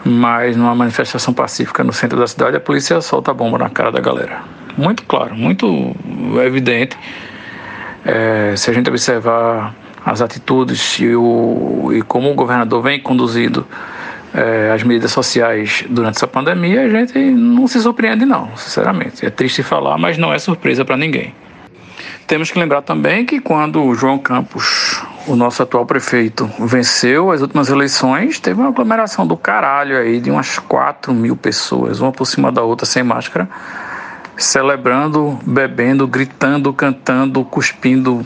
Mas numa manifestação pacífica no centro da cidade, a polícia solta a bomba na cara da galera. Muito claro, muito evidente. É, se a gente observar as atitudes e, o, e como o governador vem conduzindo é, as medidas sociais durante essa pandemia, a gente não se surpreende, não, sinceramente. É triste falar, mas não é surpresa para ninguém. Temos que lembrar também que quando o João Campos, o nosso atual prefeito, venceu as últimas eleições, teve uma aglomeração do caralho aí de umas 4 mil pessoas, uma por cima da outra, sem máscara, celebrando, bebendo, gritando, cantando, cuspindo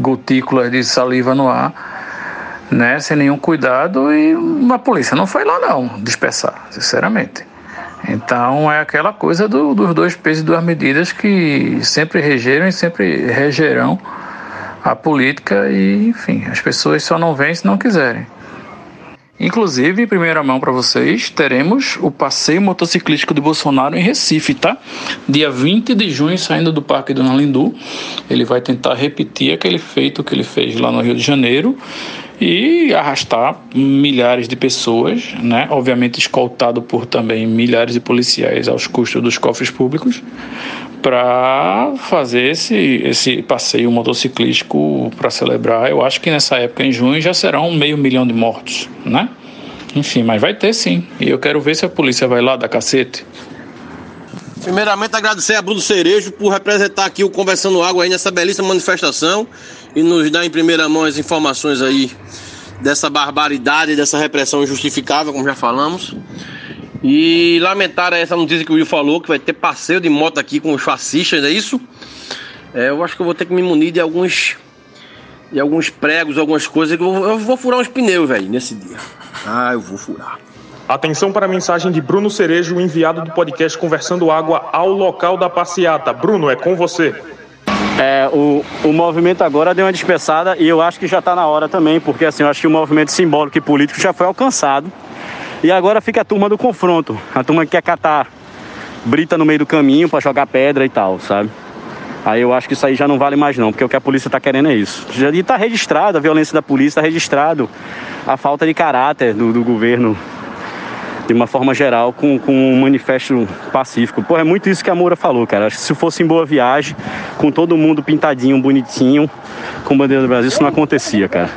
gotículas de saliva no ar, né, sem nenhum cuidado, e a polícia não foi lá não dispersar, sinceramente. Então é aquela coisa do, dos dois pesos e duas medidas que sempre regeram e sempre regerão a política e, enfim, as pessoas só não vêm se não quiserem. Inclusive, em primeira mão para vocês, teremos o passeio motociclístico de Bolsonaro em Recife, tá? Dia 20 de junho, saindo do Parque do Nalindu. Ele vai tentar repetir aquele feito que ele fez lá no Rio de Janeiro e arrastar milhares de pessoas, né? obviamente escoltado por também milhares de policiais aos custos dos cofres públicos, para fazer esse, esse passeio motociclístico para celebrar. Eu acho que nessa época, em junho, já serão meio milhão de mortos, né? Enfim, mas vai ter sim. E eu quero ver se a polícia vai lá dar cacete. Primeiramente, agradecer a Bruno Cerejo por representar aqui o Conversando Água aí nessa belíssima manifestação e nos dar em primeira mão as informações aí dessa barbaridade, dessa repressão injustificável, como já falamos. E lamentar essa notícia que o Will falou, que vai ter passeio de moto aqui com os fascistas, é isso? É, eu acho que eu vou ter que me munir de alguns de alguns pregos, algumas coisas eu vou, eu vou furar uns pneus, velho, nesse dia. Ah, eu vou furar. Atenção para a mensagem de Bruno Cerejo, enviado do podcast Conversando Água ao local da passeata. Bruno, é com você. É, o, o movimento agora deu uma dispersada e eu acho que já está na hora também, porque assim, eu acho que o movimento simbólico e político já foi alcançado. E agora fica a turma do confronto, a turma que quer catar brita no meio do caminho para jogar pedra e tal, sabe? Aí eu acho que isso aí já não vale mais não, porque o que a polícia está querendo é isso. Já está registrado a violência da polícia, está registrado a falta de caráter do, do governo de uma forma geral, com, com um manifesto pacífico. Pô, é muito isso que a Moura falou, cara. Acho que se fosse em boa viagem, com todo mundo pintadinho, bonitinho, com bandeira do Brasil, isso não acontecia, cara.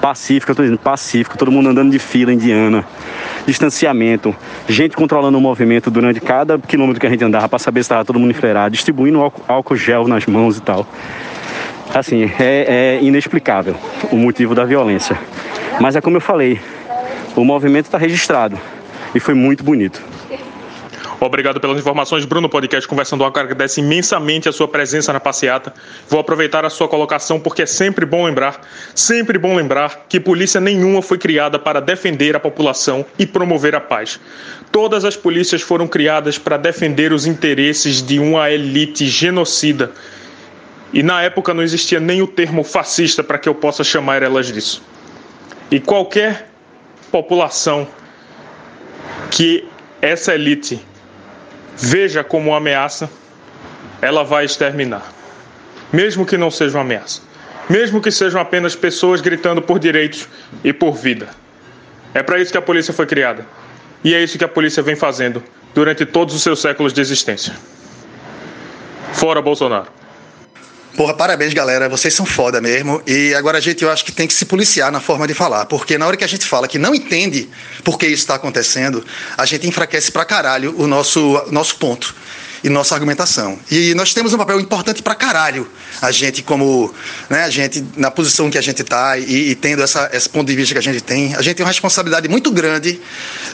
Pacífico, eu tô dizendo, pacífico, todo mundo andando de fila indiana, distanciamento, gente controlando o movimento durante cada quilômetro que a gente andava para saber se estava todo mundo enfileirado, distribuindo álcool, álcool gel nas mãos e tal. Assim, é, é inexplicável o motivo da violência. Mas é como eu falei, o movimento está registrado e foi muito bonito. Obrigado pelas informações, Bruno. Podcast Conversando Água agradece imensamente a sua presença na passeata. Vou aproveitar a sua colocação porque é sempre bom lembrar, sempre bom lembrar que polícia nenhuma foi criada para defender a população e promover a paz. Todas as polícias foram criadas para defender os interesses de uma elite genocida. E na época não existia nem o termo fascista para que eu possa chamar elas disso. E qualquer população que essa elite veja como uma ameaça, ela vai exterminar. Mesmo que não seja uma ameaça. Mesmo que sejam apenas pessoas gritando por direitos e por vida. É para isso que a polícia foi criada. E é isso que a polícia vem fazendo durante todos os seus séculos de existência. Fora Bolsonaro. Porra, parabéns, galera. Vocês são foda mesmo. E agora a gente, eu acho que tem que se policiar na forma de falar. Porque na hora que a gente fala que não entende por que isso está acontecendo, a gente enfraquece pra caralho o nosso, nosso ponto e nossa argumentação. E nós temos um papel importante pra caralho, a gente como, né, a gente na posição que a gente está e, e, tendo essa, esse ponto de vista que a gente tem, a gente tem uma responsabilidade muito grande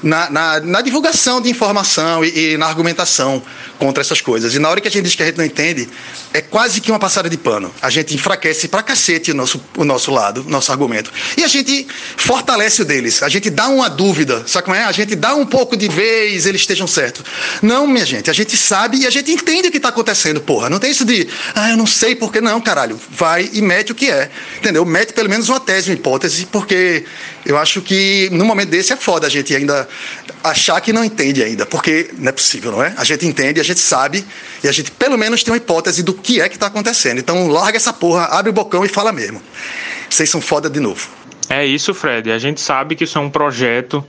na, na, na divulgação de informação e, e, na argumentação contra essas coisas. E na hora que a gente diz que a gente não entende, é quase que uma passada de pano. A gente enfraquece pra cacete o nosso, o nosso lado, nosso argumento. E a gente fortalece o deles. A gente dá uma dúvida, sabe como é? A gente dá um pouco de vez, eles estejam certos. Não, minha gente, a gente sabe e a gente entende o que está acontecendo, porra. Não tem isso de, ah, eu não sei por que não, caralho. Vai e mete o que é, entendeu? Mete pelo menos uma tese, uma hipótese, porque eu acho que no momento desse é foda a gente ainda achar que não entende ainda, porque não é possível, não é? A gente entende, a gente sabe e a gente pelo menos tem uma hipótese do que é que está acontecendo. Então larga essa porra, abre o bocão e fala mesmo. Vocês são foda de novo. É isso, Fred. A gente sabe que isso é um projeto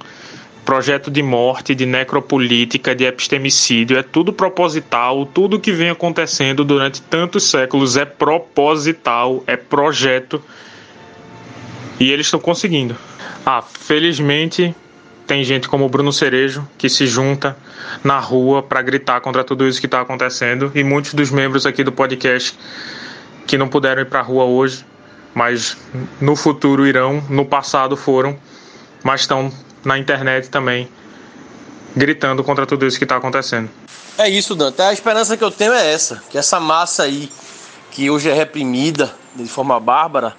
projeto de morte, de necropolítica, de epistemicídio, é tudo proposital, tudo que vem acontecendo durante tantos séculos é proposital, é projeto. E eles estão conseguindo. Ah, felizmente tem gente como o Bruno Cerejo que se junta na rua para gritar contra tudo isso que está acontecendo e muitos dos membros aqui do podcast que não puderam ir para a rua hoje, mas no futuro irão, no passado foram, mas estão na internet também, gritando contra tudo isso que está acontecendo. É isso, Dante. A esperança que eu tenho é essa, que essa massa aí, que hoje é reprimida de forma bárbara,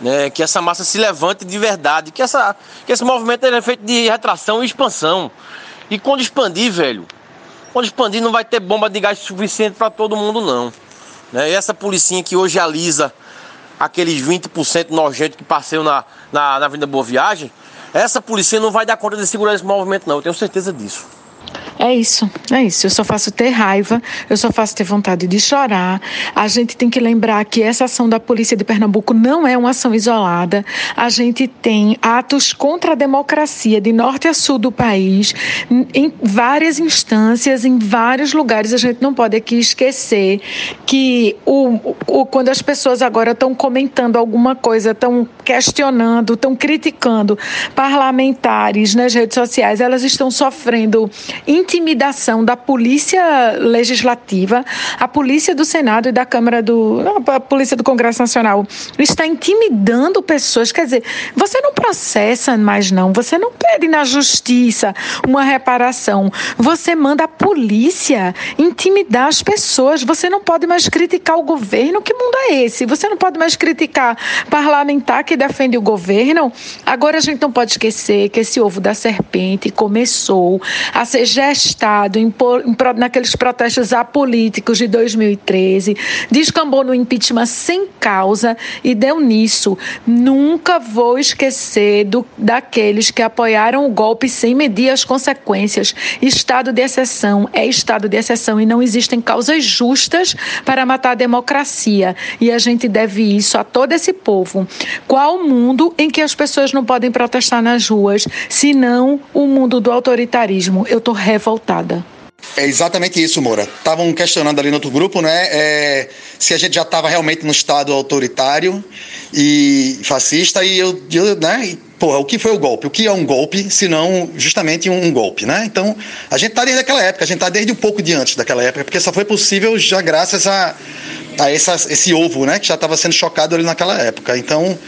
né, que essa massa se levante de verdade, que, essa, que esse movimento é feito de retração e expansão. E quando expandir, velho, quando expandir não vai ter bomba de gás suficiente para todo mundo, não. Né? E essa policinha que hoje alisa aqueles 20% nojentos que passeiam na, na, na Boa Viagem, essa polícia não vai dar conta de segurar esse movimento, não. Eu tenho certeza disso. É isso, é isso. Eu só faço ter raiva, eu só faço ter vontade de chorar. A gente tem que lembrar que essa ação da Polícia de Pernambuco não é uma ação isolada. A gente tem atos contra a democracia de norte a sul do país, em várias instâncias, em vários lugares. A gente não pode aqui esquecer que o, o quando as pessoas agora estão comentando alguma coisa, estão questionando, estão criticando parlamentares nas redes sociais, elas estão sofrendo intimidação da polícia legislativa, a polícia do Senado e da Câmara do. a polícia do Congresso Nacional está intimidando pessoas. Quer dizer, você não processa mais, não, você não pede na justiça uma reparação, você manda a polícia intimidar as pessoas. Você não pode mais criticar o governo. Que mundo é esse? Você não pode mais criticar parlamentar que defende o governo. Agora a gente não pode esquecer que esse ovo da serpente começou a ser gestado em, naqueles protestos apolíticos de 2013, descambou no impeachment sem causa e deu nisso. Nunca vou esquecer do, daqueles que apoiaram o golpe sem medir as consequências. Estado de exceção é estado de exceção e não existem causas justas para matar a democracia. E a gente deve isso a todo esse povo. Qual o mundo em que as pessoas não podem protestar nas ruas, senão o mundo do autoritarismo? Eu estou revoltada. É exatamente isso, Moura. Estavam questionando ali no outro grupo, né? É, se a gente já estava realmente no estado autoritário e fascista, e eu, eu né? E, porra, o que foi o golpe? O que é um golpe, se não justamente um, golpe, né? Então, a gente está desde aquela época, a gente está desde um pouco de antes daquela época, porque só foi possível já graças a a essa, esse ovo, né, que já estava sendo chocado ali naquela época. Então,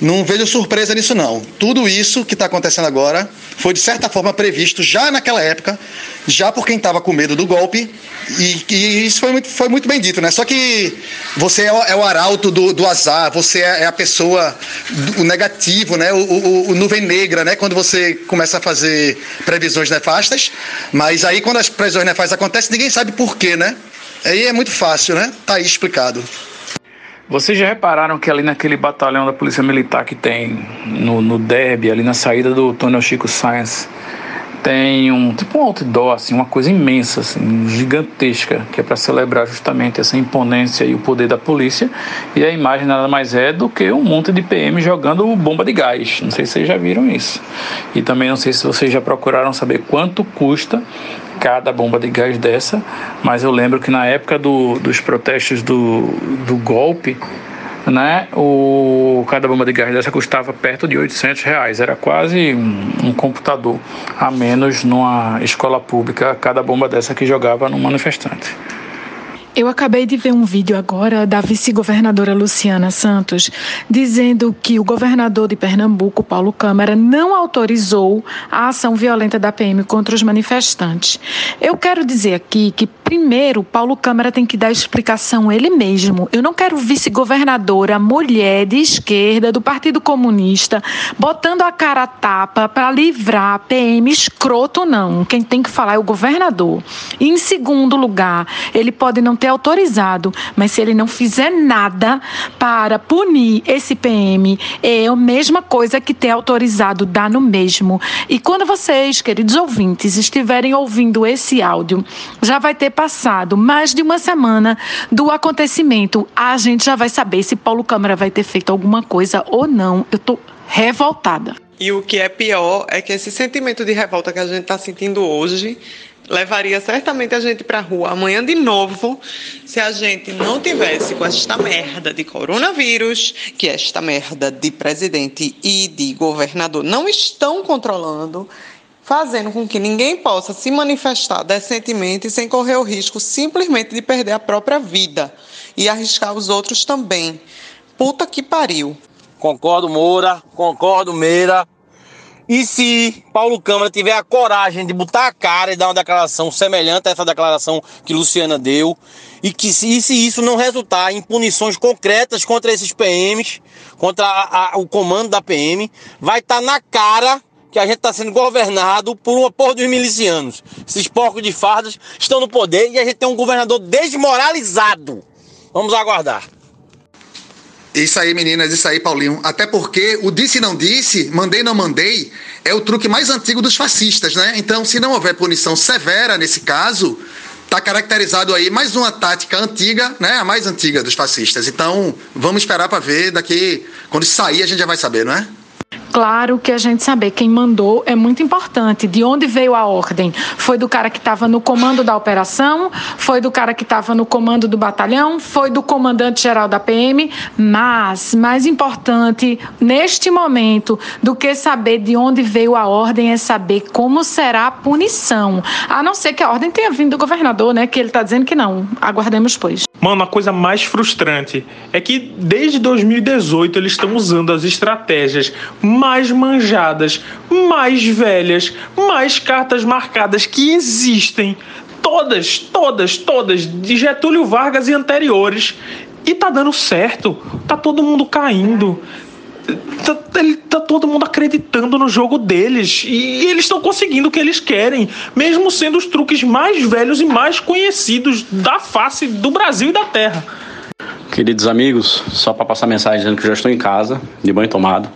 não vejo surpresa nisso não. Tudo isso que está acontecendo agora foi de certa forma previsto já naquela época, já por quem estava com medo do golpe e, e, isso foi muito, foi muito bem dito, né? Só que você é o, é o arauto do, do, azar, você é, é a pessoa o negativo, né? O, o, o, nuvem negra, né? Quando você começa a fazer previsões nefastas, mas aí quando as previsões nefastas acontecem, ninguém sabe por quê, né? Aí é muito fácil, né? Tá aí explicado. Vocês já repararam que ali naquele batalhão da Polícia Militar que tem no, no Derby, ali na saída do Túnel Chico Science, tem um tipo um outdoor, assim, uma coisa imensa, assim, gigantesca, que é para celebrar justamente essa imponência e o poder da polícia. E a imagem nada mais é do que um monte de PM jogando bomba de gás. Não sei se vocês já viram isso. E também não sei se vocês já procuraram saber quanto custa cada bomba de gás dessa, mas eu lembro que na época do, dos protestos do, do golpe, né, o, cada bomba de gás dessa custava perto de 800 reais, era quase um, um computador a menos numa escola pública, cada bomba dessa que jogava no manifestante. Eu acabei de ver um vídeo agora da vice-governadora Luciana Santos dizendo que o governador de Pernambuco, Paulo Câmara, não autorizou a ação violenta da PM contra os manifestantes. Eu quero dizer aqui que, primeiro, Paulo Câmara tem que dar explicação ele mesmo. Eu não quero vice-governadora, mulher de esquerda, do Partido Comunista, botando a cara a tapa para livrar PM escroto, não. Quem tem que falar é o governador. E, em segundo lugar, ele pode não ter autorizado, mas se ele não fizer nada para punir esse PM, é a mesma coisa que ter autorizado, dá no mesmo. E quando vocês, queridos ouvintes, estiverem ouvindo esse áudio, já vai ter passado mais de uma semana do acontecimento. A gente já vai saber se Paulo Câmara vai ter feito alguma coisa ou não. Eu tô revoltada. E o que é pior é que esse sentimento de revolta que a gente está sentindo hoje levaria certamente a gente para rua amanhã de novo se a gente não tivesse com esta merda de coronavírus, que esta merda de presidente e de governador não estão controlando, fazendo com que ninguém possa se manifestar decentemente sem correr o risco simplesmente de perder a própria vida e arriscar os outros também. Puta que pariu. Concordo, Moura. Concordo, Meira. E se Paulo Câmara tiver a coragem de botar a cara e dar uma declaração semelhante a essa declaração que Luciana deu, e que se, e se isso não resultar em punições concretas contra esses PMs, contra a, a, o comando da PM, vai estar tá na cara que a gente está sendo governado por uma porra dos milicianos. Esses porcos de fardas estão no poder e a gente tem um governador desmoralizado. Vamos aguardar. Isso aí, meninas, isso aí, Paulinho. Até porque o disse não disse, mandei não mandei, é o truque mais antigo dos fascistas, né? Então, se não houver punição severa nesse caso, está caracterizado aí mais uma tática antiga, né? A mais antiga dos fascistas. Então, vamos esperar para ver daqui, quando sair a gente já vai saber, não é? Claro que a gente saber quem mandou é muito importante. De onde veio a ordem? Foi do cara que estava no comando da operação? Foi do cara que estava no comando do batalhão? Foi do comandante-geral da PM? Mas, mais importante neste momento do que saber de onde veio a ordem é saber como será a punição. A não ser que a ordem tenha vindo do governador, né? Que ele está dizendo que não. Aguardemos, pois. Mano, a coisa mais frustrante é que desde 2018 eles estão usando as estratégias mais manjadas, mais velhas, mais cartas marcadas que existem. Todas, todas, todas, de Getúlio Vargas e anteriores. E tá dando certo. Tá todo mundo caindo. Tá, tá, todo mundo acreditando no jogo deles e eles estão conseguindo o que eles querem, mesmo sendo os truques mais velhos e mais conhecidos da face do Brasil e da Terra. Queridos amigos, só para passar mensagem dizendo que já estou em casa, de banho tomado,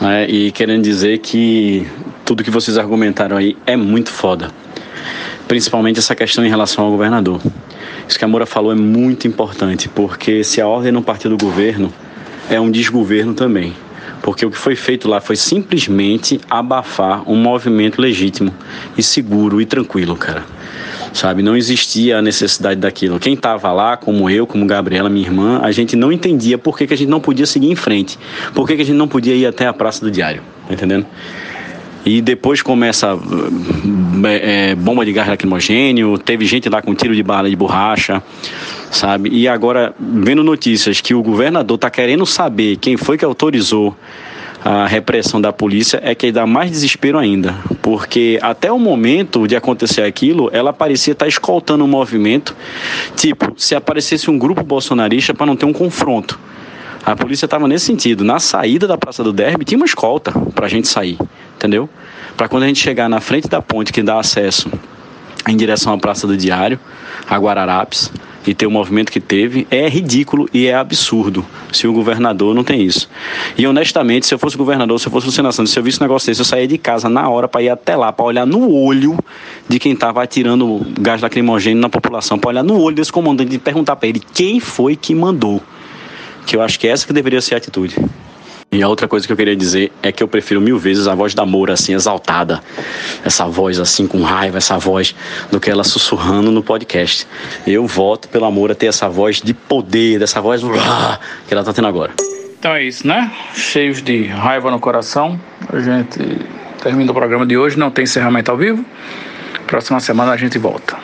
né, e querendo dizer que tudo que vocês argumentaram aí é muito foda, principalmente essa questão em relação ao governador. Isso que a Moura falou é muito importante, porque se a ordem não partir do governo, é um desgoverno também. Porque o que foi feito lá foi simplesmente abafar um movimento legítimo e seguro e tranquilo, cara. Sabe, não existia a necessidade daquilo. Quem estava lá, como eu, como Gabriela, minha irmã, a gente não entendia por que, que a gente não podia seguir em frente. Por que, que a gente não podia ir até a Praça do Diário, tá entendendo? E depois começa é, bomba de gás lacrimogênio, teve gente lá com tiro de bala de borracha, sabe? E agora, vendo notícias que o governador está querendo saber quem foi que autorizou a repressão da polícia é que dá mais desespero ainda, porque até o momento de acontecer aquilo, ela parecia estar escoltando um movimento, tipo, se aparecesse um grupo bolsonarista para não ter um confronto. A polícia estava nesse sentido. Na saída da Praça do Derby tinha uma escolta para a gente sair, entendeu? Para quando a gente chegar na frente da ponte que dá acesso em direção à Praça do Diário, a Guararapes, e ter o movimento que teve, é ridículo e é absurdo se o governador não tem isso. E honestamente, se eu fosse governador, se eu fosse Luciano Santos, se eu visse um negócio desse, eu saía de casa na hora para ir até lá, para olhar no olho de quem estava atirando gás lacrimogêneo na população, para olhar no olho desse comandante e perguntar para ele quem foi que mandou. Que eu acho que essa que deveria ser a atitude. E a outra coisa que eu queria dizer é que eu prefiro mil vezes a voz da Moura assim, exaltada. Essa voz assim, com raiva, essa voz, do que ela sussurrando no podcast. Eu voto pela Moura ter essa voz de poder, dessa voz que ela tá tendo agora. Então é isso, né? Cheios de raiva no coração. A gente termina o programa de hoje, não tem encerramento ao vivo. Próxima semana a gente volta.